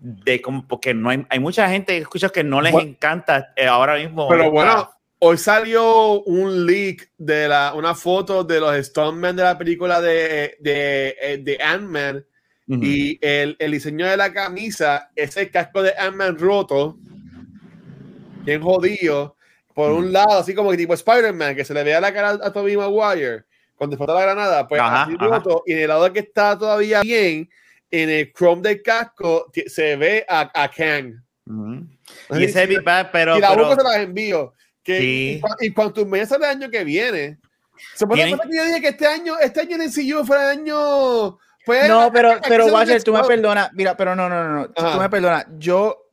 Speaker 3: de como, porque no hay, hay mucha gente que escuchas que no les
Speaker 1: Bueno,
Speaker 3: encanta eh, ahora mismo.
Speaker 1: Pero bueno, hoy salió un leak de la, una foto de los Stuntmen de la película de, de, eh, de Ant-Man
Speaker 3: Ujú.
Speaker 1: y el, el diseño de la camisa es el casco de Ant-Man roto, bien jodido, por un
Speaker 3: Mm.
Speaker 1: lado, así como que tipo Spider-Man, que se le vea la cara a Tobey Maguire cuando explota la granada, pues
Speaker 3: Ajá,
Speaker 1: así
Speaker 3: ajá.
Speaker 1: roto, y en el lado que está todavía bien, en el chrome del casco se ve a, a Kang.
Speaker 3: Ujú.
Speaker 1: No
Speaker 3: Y ese
Speaker 1: si-
Speaker 3: Bang, pero,
Speaker 1: y la
Speaker 3: pero-
Speaker 1: se las envío. Que,
Speaker 3: Sí.
Speaker 1: y, y cuanto meses del año que viene. Se puede
Speaker 3: Tienen-
Speaker 1: que yo dije que este año, este año en el CU fue el año.
Speaker 2: No, pero, pero Watcher,
Speaker 1: nos
Speaker 2: tú me perdonas. Mira, pero no, no, no, no. Tú me perdonas. Yo.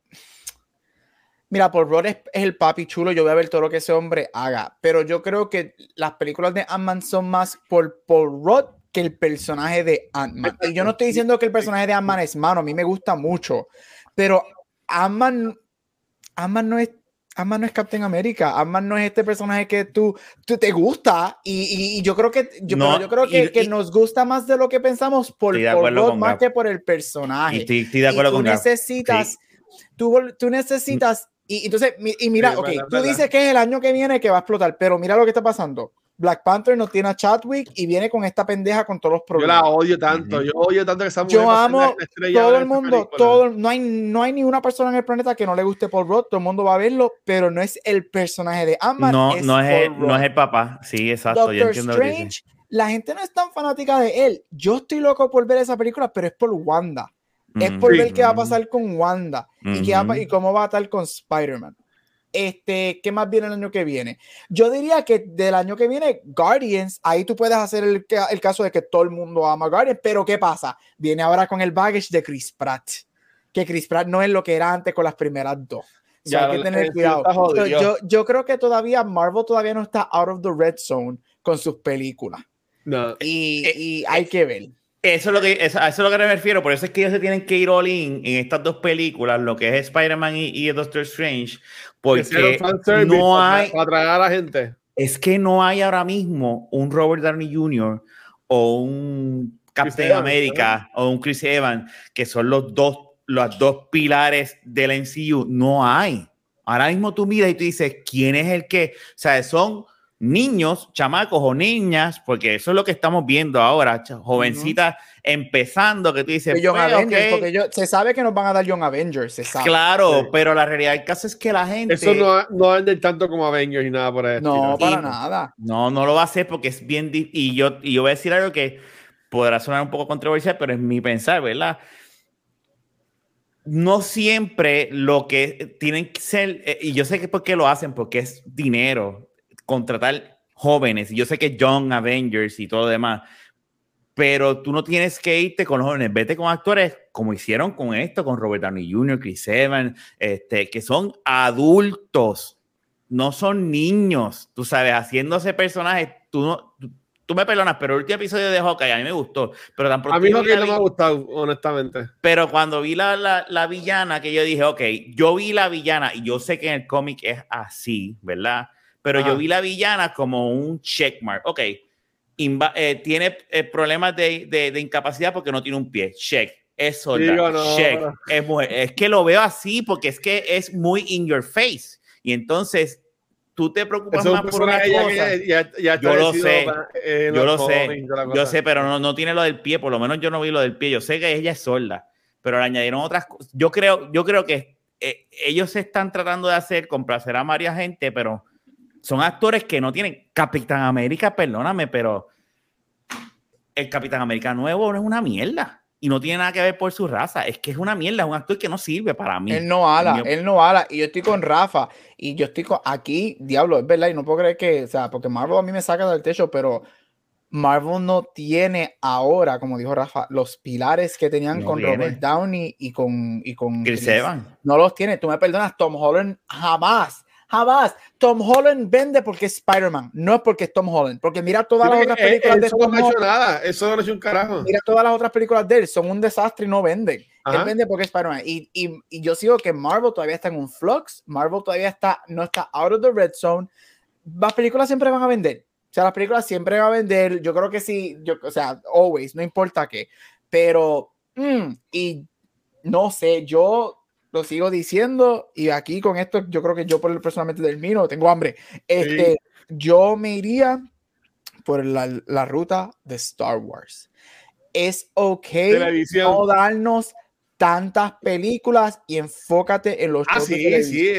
Speaker 2: Mira, por Rod es, es el papi chulo. Yo voy a ver todo lo que ese hombre haga. Pero yo creo que las películas de Ant-Man son más por, por Rod que el personaje de Ant-Man. Y yo no estoy diciendo que el personaje de Ant-Man es malo. A mí me gusta mucho. Pero Ant-Man. Ant-Man no es. Ant-Man no es Captain America, Ant-Man no es este personaje que tú, tú te gusta y, y- y yo creo que yo,
Speaker 3: No,
Speaker 2: yo creo que,
Speaker 3: y-
Speaker 2: que
Speaker 3: y-
Speaker 2: nos gusta más de lo que pensamos por, por más
Speaker 3: Gab.
Speaker 2: que por el
Speaker 3: y
Speaker 2: personaje.
Speaker 3: estoy, estoy de
Speaker 2: Y
Speaker 3: acuerdo
Speaker 2: tú
Speaker 3: con
Speaker 2: necesitas, tú, vol- tú necesitas, y entonces, y mira,
Speaker 1: Sí,
Speaker 2: ok,
Speaker 1: verdad,
Speaker 2: tú
Speaker 1: verdad.
Speaker 2: dices que es el año que viene que va a explotar, pero mira lo que está pasando. Black Panther no tiene a Chadwick y viene con esta pendeja con todos los
Speaker 1: Yo la
Speaker 2: problemas.
Speaker 1: odio tanto. Yo odio tanto que esa
Speaker 2: Yo
Speaker 1: mujer ser
Speaker 2: amo todo el mundo, todo, no hay, no hay ni una persona en el planeta que no le guste Paul Rudd, todo el mundo va a verlo, pero no es el personaje de Ant-Man.
Speaker 3: No, no, es el, no es el papá. Sí, exacto. yo
Speaker 2: Doctor
Speaker 3: entiendo lo que.
Speaker 2: Strange, la gente no es tan fanática de él. Yo estoy loco por ver esa película, pero es por Wanda. Es por
Speaker 1: Sí.
Speaker 2: ver qué va a pasar con Wanda y, qué va y cómo va a estar con Spider-Man. Este, ¿qué más viene el año que viene? Yo diría que del año que viene, Guardians, ahí tú puedes hacer el, el caso de que todo el mundo ama Guardians, pero ¿qué pasa? Viene ahora con el baggage de Chris Pratt, que Chris Pratt no es lo que era antes con las primeras dos.
Speaker 1: Ya,
Speaker 2: hay que tener cuidado.
Speaker 1: jodido.
Speaker 2: Yo, yo creo que todavía Marvel todavía no está out of the red zone con sus películas.
Speaker 1: No.
Speaker 2: Y,
Speaker 3: Eh,
Speaker 2: y hay que ver.
Speaker 3: Eso es lo que, eso, eso es lo que me refiero. Por eso es que ellos se tienen que ir all in en estas dos películas, lo que es Spider-Man y, y Doctor Strange, porque no hay,
Speaker 1: Para atraer a la gente.
Speaker 3: es que no hay ahora mismo un Robert Downey Jr. o un Captain America o un Chris Evans, que son los dos, los dos pilares del MCU. No hay. Ahora mismo tú miras y tú dices, ¿quién es el que? O sea, son niños, chamacos o niñas, porque eso es lo que estamos viendo ahora, jovencitas empezando, que tú dices,
Speaker 2: pues, Avengers, porque se sabe que nos van a dar Young Avengers, se sabe.
Speaker 3: Claro, pero la realidad del caso es que la gente...
Speaker 1: Eso no, no vende tanto como Avengers y nada por eso.
Speaker 2: No, para nada.
Speaker 3: No, no lo va a hacer porque es bien... Y yo, y yo voy a decir algo que podrá sonar un poco controversial, pero es mi pensar, ¿verdad? no siempre lo que tienen que ser, eh, y yo sé que por qué lo hacen, porque es dinero, contratar jóvenes, yo sé que Young Avengers y todo lo demás, pero tú no tienes que irte con los jóvenes, vete con actores como hicieron con esto, con Robert Downey Jr., Chris Evans, este, que son adultos, no son niños, tú sabes, haciéndose personajes, tú no, tú me perdonas, pero el último episodio de Hawkeye a mí me gustó, pero tampoco...
Speaker 1: A mí no me ha gustado, honestamente.
Speaker 3: Pero cuando vi la, la, la, villana, que yo dije, ok, yo vi la villana, y yo sé que en el cómic es así, ¿verdad? Pero yo vi la villana como un checkmark, ok, eh, tiene eh, problemas de, de, de, incapacidad porque no tiene un pie, check. Es soldado, check. Es, mujer. es que lo veo así porque es que es muy in your face. Y entonces tú te preocupas más por una cosa. yo lo sé, yo lo sé, yo sé, pero no, no tiene lo del pie, por lo menos yo no vi lo del pie, yo sé que ella es sorda, pero le añadieron otras cosas. Yo creo, yo creo que eh, ellos se están tratando de hacer complacer a varias gente, pero son actores que no tienen. Capitán América, perdóname, pero el Capitán América nuevo no es una mierda y no tiene nada que ver por su raza. Es que es una mierda, es un actor que no sirve para mí.
Speaker 2: Él no ala, él no ala. Y yo estoy con Rafa y yo estoy con aquí, diablo, es verdad, y no puedo creer que, o sea, porque Marvel a mí me saca del techo, pero Marvel no tiene ahora, como dijo Rafa, los pilares que tenían con Robert Downey y con, y con
Speaker 3: Chris Evans.
Speaker 2: No los tiene. Tú me perdonas, Tom Holland jamás Jamás. Tom Holland vende porque es Spider-Man, no es porque es Tom Holland. Porque mira todas las otras películas
Speaker 1: de Tom no ha hecho nada, eso no es un carajo.
Speaker 2: Mira todas las otras películas de él, son un desastre y no venden. Él vende porque es Spider-Man. Y, y, y, yo sigo que Marvel todavía está en un flux, Marvel todavía está, no está out of the red zone. Las películas siempre van a vender. O sea, las películas siempre van a vender. Yo creo que sí, yo, o sea, always, no importa qué. Pero, mm, y no sé, yo lo sigo diciendo y aquí con esto yo creo que yo por personalmente termino, tengo hambre. Este, yo me iría por la, la, ruta de Star Wars. Es ok no darnos tantas películas y enfócate en los
Speaker 1: ah, sí, sí.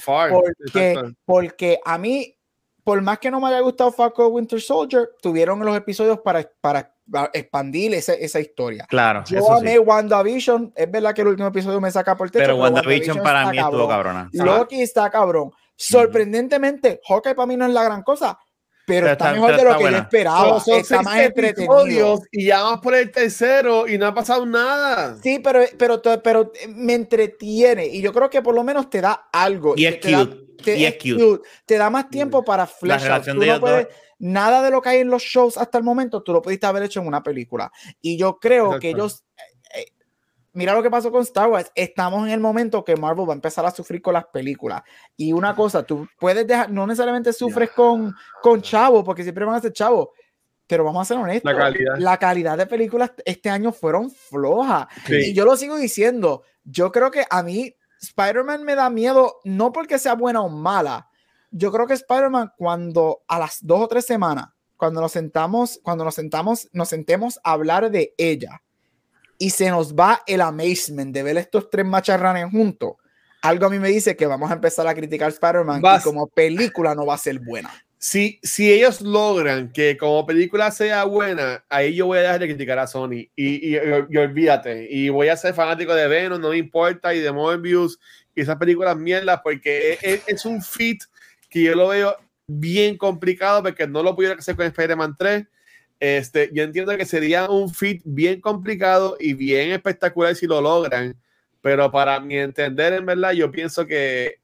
Speaker 2: Porque, porque a mí, por más que no me haya gustado Falcon Winter Soldier, tuvieron los episodios para, para expandir esa, esa historia.
Speaker 3: Claro.
Speaker 2: Yo amé WandaVision. Es verdad que el último episodio me saca por techo.
Speaker 3: Pero, WandaVision, para mí estuvo cabrona.
Speaker 2: Loki está cabrón. Sorprendentemente, Hawkeye para mí no es la gran cosa, pero, está, mejor de lo que yo esperaba. está más entretenido.
Speaker 1: Y ya vamos por el tercero y no ha pasado nada.
Speaker 2: Sí, pero, pero, pero me entretiene y yo creo que por lo menos te da algo.
Speaker 3: Y es cute. te, y es cute.
Speaker 2: Te da más tiempo para flash. Nada de lo que hay en los shows hasta el momento, tú lo pudiste haber hecho en una película. Y yo creo que ellos, eh, eh, mira lo que pasó con Star Wars, estamos en el momento que Marvel va a empezar a sufrir con las películas. Y una cosa, tú puedes dejar, no necesariamente sufres con, con Chavo, porque siempre van a ser Chavo. Pero vamos a ser honestos, la calidad, la calidad de películas este año fueron flojas. Y yo lo sigo diciendo, yo creo que a mí Spider-Man me da miedo, no porque sea buena o mala, yo creo que Spider-Man cuando a las dos o tres semanas, cuando nos sentamos, cuando nos sentamos, nos sentemos a hablar de ella y se nos va el amazement de ver estos tres macharranes juntos, algo a mí me dice que vamos a empezar a criticar Spider-Man y como película no va a ser buena.
Speaker 1: Si, si ellos logran que como película sea buena, ahí yo voy a dejar de criticar a Sony y, y, y, olvídate. Y voy a ser fanático de Venom, no me importa, y de Morbius y esas películas mierdas, porque es, es un fit que yo lo veo bien complicado porque no lo pudiera hacer con Spider-Man 3. Este, yo entiendo que sería un fit bien complicado y bien espectacular si lo logran, pero para mi entender, en verdad, yo pienso que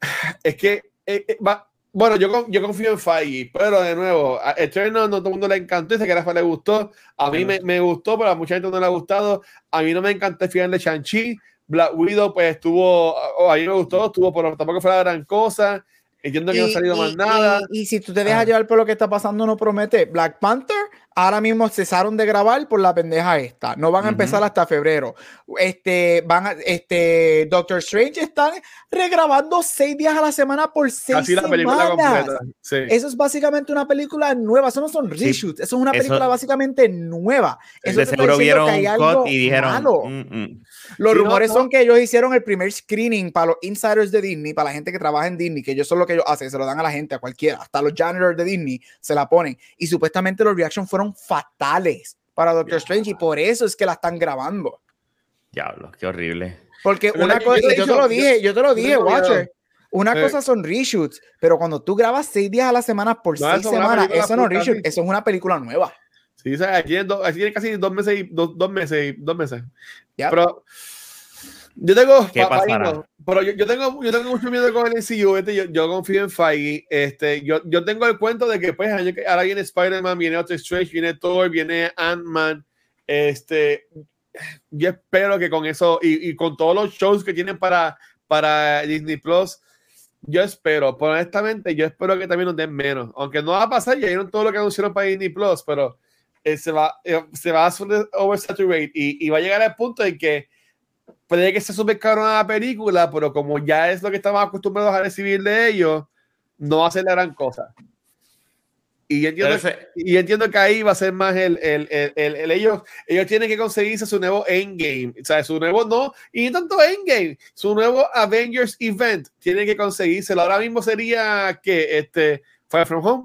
Speaker 1: (sighs) es que eh, eh, va, bueno, yo, yo confío en Feige, pero de nuevo, a Eternal no todo el mundo le encantó, dice que a Rafa le gustó, a mí me, me, gustó, pero a mucha gente no le ha gustado, a mí no me encanta el final de Shang-Chi, Black Widow, pues estuvo, oh, a mí me gustó, estuvo, pero tampoco fue la gran cosa. Entiendo que no ha salido más nada.
Speaker 2: Y, si tú te dejas llevar por lo que está pasando, no promete. Black Panther, ahora mismo cesaron de grabar por la pendeja esta. No van a empezar hasta febrero. Este, van a, este, Doctor Strange están regrabando seis días a la semana por seis
Speaker 1: Así la película
Speaker 2: semanas.
Speaker 1: completa. Sí.
Speaker 2: Eso es básicamente una película nueva. Eso no son reshoots. Eso es una película
Speaker 3: eso-
Speaker 2: básicamente nueva. Eso
Speaker 3: de seguro vieron
Speaker 2: algo
Speaker 3: y dijeron.
Speaker 2: malo.
Speaker 3: "Mm, mm".
Speaker 2: Los
Speaker 1: Sí, no,
Speaker 2: rumores
Speaker 1: no.
Speaker 2: son que ellos hicieron el primer screening para los insiders de Disney, para la gente que trabaja en Disney, que ellos son lo que ellos hacen, se lo dan a la gente, a cualquiera, hasta los janitors de Disney se la ponen. Y supuestamente los reactions fueron fatales para Doctor Strange y por eso es que la están grabando.
Speaker 3: Diablo, qué horrible.
Speaker 2: Porque
Speaker 1: Pero
Speaker 2: una
Speaker 1: yo-
Speaker 2: cosa,
Speaker 1: yo
Speaker 2: yo
Speaker 1: he
Speaker 2: te lo dije, yo te lo
Speaker 1: yo
Speaker 2: dije. Watcher. Una
Speaker 1: Sí.
Speaker 2: cosa son reshoots, pero cuando tú grabas seis días a la semana por
Speaker 1: No,
Speaker 2: seis
Speaker 1: es
Speaker 2: semanas, eso no es reshoot, eso es una película nueva.
Speaker 1: Sí, o sea, aquí tienen, do- aquí tienen casi dos meses y dos, dos meses y dos meses.
Speaker 2: Ya.
Speaker 1: Pero yo tengo,
Speaker 3: ¿Qué
Speaker 1: pa- pa-
Speaker 3: pasará?
Speaker 1: pero yo, yo tengo, yo tengo mucho miedo con el MCU. Este, yo, yo confío en Feige. Este, yo, yo tengo el cuento de que pues ahora viene Spider-Man, viene Doctor Strange, viene Thor, viene Ant-Man. Este, yo espero que con eso y, y con todos los shows que tienen para, para Disney Plus, yo espero, pero honestamente, yo espero que también nos den menos. Aunque no va a pasar, ya vieron todo lo que anunciaron para Disney Plus, pero eh, se va, eh, se va a oversaturate y, y va a llegar al punto en que puede que sea súper caro la película, pero como ya es lo que estamos acostumbrados a recibir de ellos, no va a ser la gran cosa. Y yo entiendo,
Speaker 3: ese-
Speaker 1: y entiendo que ahí va a ser más el, el, el, el- el- ellos, ellos tienen que conseguirse su nuevo Endgame, o sea, su nuevo no, y tanto Endgame, su nuevo Avengers Event, tienen que conseguírselo. Ahora mismo sería que este Fire From Home,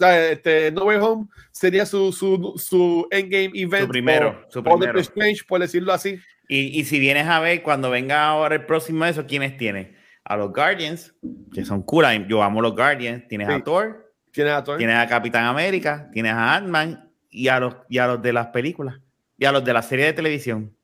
Speaker 1: o este No Way Home sería su, su, su Endgame Event.
Speaker 3: Su primero,
Speaker 1: o-
Speaker 3: su
Speaker 1: o
Speaker 3: primero.
Speaker 1: Strange, por decirlo así.
Speaker 3: Y, y si vienes a ver, cuando venga ahora el próximo de eso, ¿quiénes tienes? A los Guardians, que son cool. Yo amo los Guardians. Tienes
Speaker 1: Sí.
Speaker 3: a Thor,
Speaker 1: Tienes a Thor.
Speaker 3: tienes a Capitán América, tienes a Ant-Man y, a los, y a los de las películas y a los de la serie de televisión.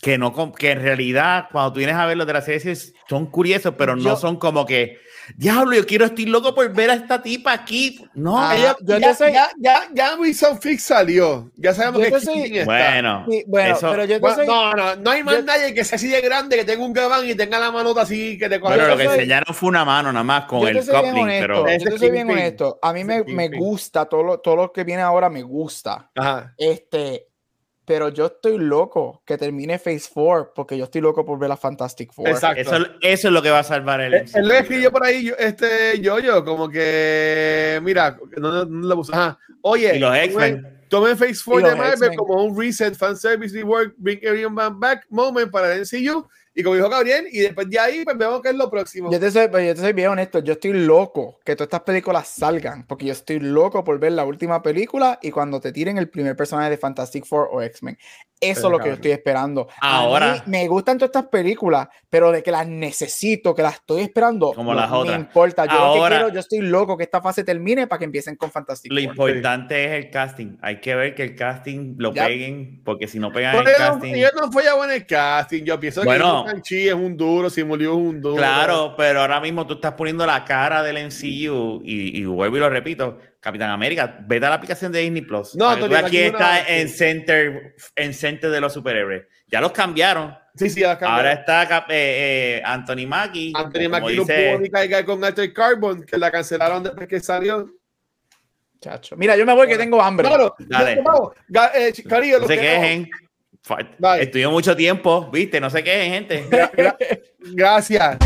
Speaker 3: Que, no, que en realidad, cuando tú vienes a ver los de la serie, son curiosos, pero no
Speaker 2: Yo-
Speaker 3: son como que, diablo, yo quiero, estoy loco por ver a esta tipa aquí. No,
Speaker 2: Ah,
Speaker 1: Ella-
Speaker 2: yo
Speaker 1: ya,
Speaker 2: soy-
Speaker 1: ya, ya, ya Wilson Fix salió. Ya sabemos
Speaker 2: Yo
Speaker 1: que
Speaker 2: soy-
Speaker 1: está.
Speaker 3: bueno,
Speaker 2: Sí, bueno,
Speaker 3: eso-
Speaker 2: pero yo te
Speaker 1: Bueno,
Speaker 2: soy-
Speaker 1: no, no, no hay más
Speaker 2: yo-
Speaker 1: nadie que sea así de grande, que tenga un gabán y tenga la manota así, que te coge.
Speaker 3: bueno, lo que
Speaker 2: soy-
Speaker 3: enseñaron fue una mano nada más con el coupling,
Speaker 2: honesto,
Speaker 3: pero
Speaker 2: yo te soy bien honesto. A mí me, me gusta todo lo, todo lo que viene ahora me gusta.
Speaker 1: Ajá.
Speaker 2: Este, pero yo estoy loco que termine Phase 4 porque yo estoy loco por ver la Fantastic Four.
Speaker 1: Exacto.
Speaker 3: eso, eso es lo que va a salvar el
Speaker 1: él lo
Speaker 3: MCU.
Speaker 1: escribió por ahí, yo- este yo-yo, como que, mira, no, no, no. Ajá. Oye,
Speaker 3: Y los
Speaker 1: tomen-
Speaker 3: X-Men.
Speaker 1: Tomen Phase 4
Speaker 2: Y
Speaker 1: de Marvel como un recent fanservice reward, bring everyone back moment para el MCU. Y como dijo Gabriel, y después de ahí, pues vemos qué es lo próximo.
Speaker 2: Yo te, soy, pero yo te soy bien honesto, yo estoy loco que todas estas películas salgan, porque yo estoy loco por ver la última película y cuando te tiren el primer personaje de Fantastic Four o X-Men. Eso es
Speaker 1: Pero,
Speaker 2: lo que yo estoy esperando. A
Speaker 3: Ahora.
Speaker 2: mí me gustan todas estas películas, pero de que las necesito, que las estoy esperando,
Speaker 3: Como
Speaker 2: no
Speaker 3: las
Speaker 2: me
Speaker 3: otras.
Speaker 2: importa. Yo lo que
Speaker 3: Ahora.
Speaker 2: quiero, yo estoy loco que esta fase termine para que empiecen con Fantastic
Speaker 3: Lo importante es el casting. Hay que ver que el casting lo
Speaker 2: Ya.
Speaker 3: peguen, porque si no pegan
Speaker 1: Pero
Speaker 3: el
Speaker 1: no-
Speaker 3: casting.
Speaker 1: ellos no fallaban en el casting. Yo pienso
Speaker 3: Bueno.
Speaker 1: que Shang-Chi es un duro, Simulió es un duro.
Speaker 3: Claro, pero ahora mismo tú estás poniendo la cara del MCU y, y vuelvo y lo repito, Capitán América, vete a la aplicación de Disney Plus.
Speaker 1: No,
Speaker 3: tú
Speaker 1: aquí una-
Speaker 3: está en center, en center de los superhéroes. Ya los cambiaron.
Speaker 1: Sí, sí.
Speaker 3: Ahora está eh, eh, Anthony Mackie.
Speaker 1: Anthony Mackie no
Speaker 3: dice-
Speaker 1: pudo ni caigar con Alter Carbon, que la cancelaron después que salió.
Speaker 2: Chacho. Mira, yo me voy que tengo hambre.
Speaker 1: Claro,
Speaker 3: Dale.
Speaker 1: eh,
Speaker 3: No se
Speaker 1: que-
Speaker 3: quejen. Estudió mucho tiempo, ¿viste? No se quejen, gente.
Speaker 1: Gra- gra- (laughs) Gracias.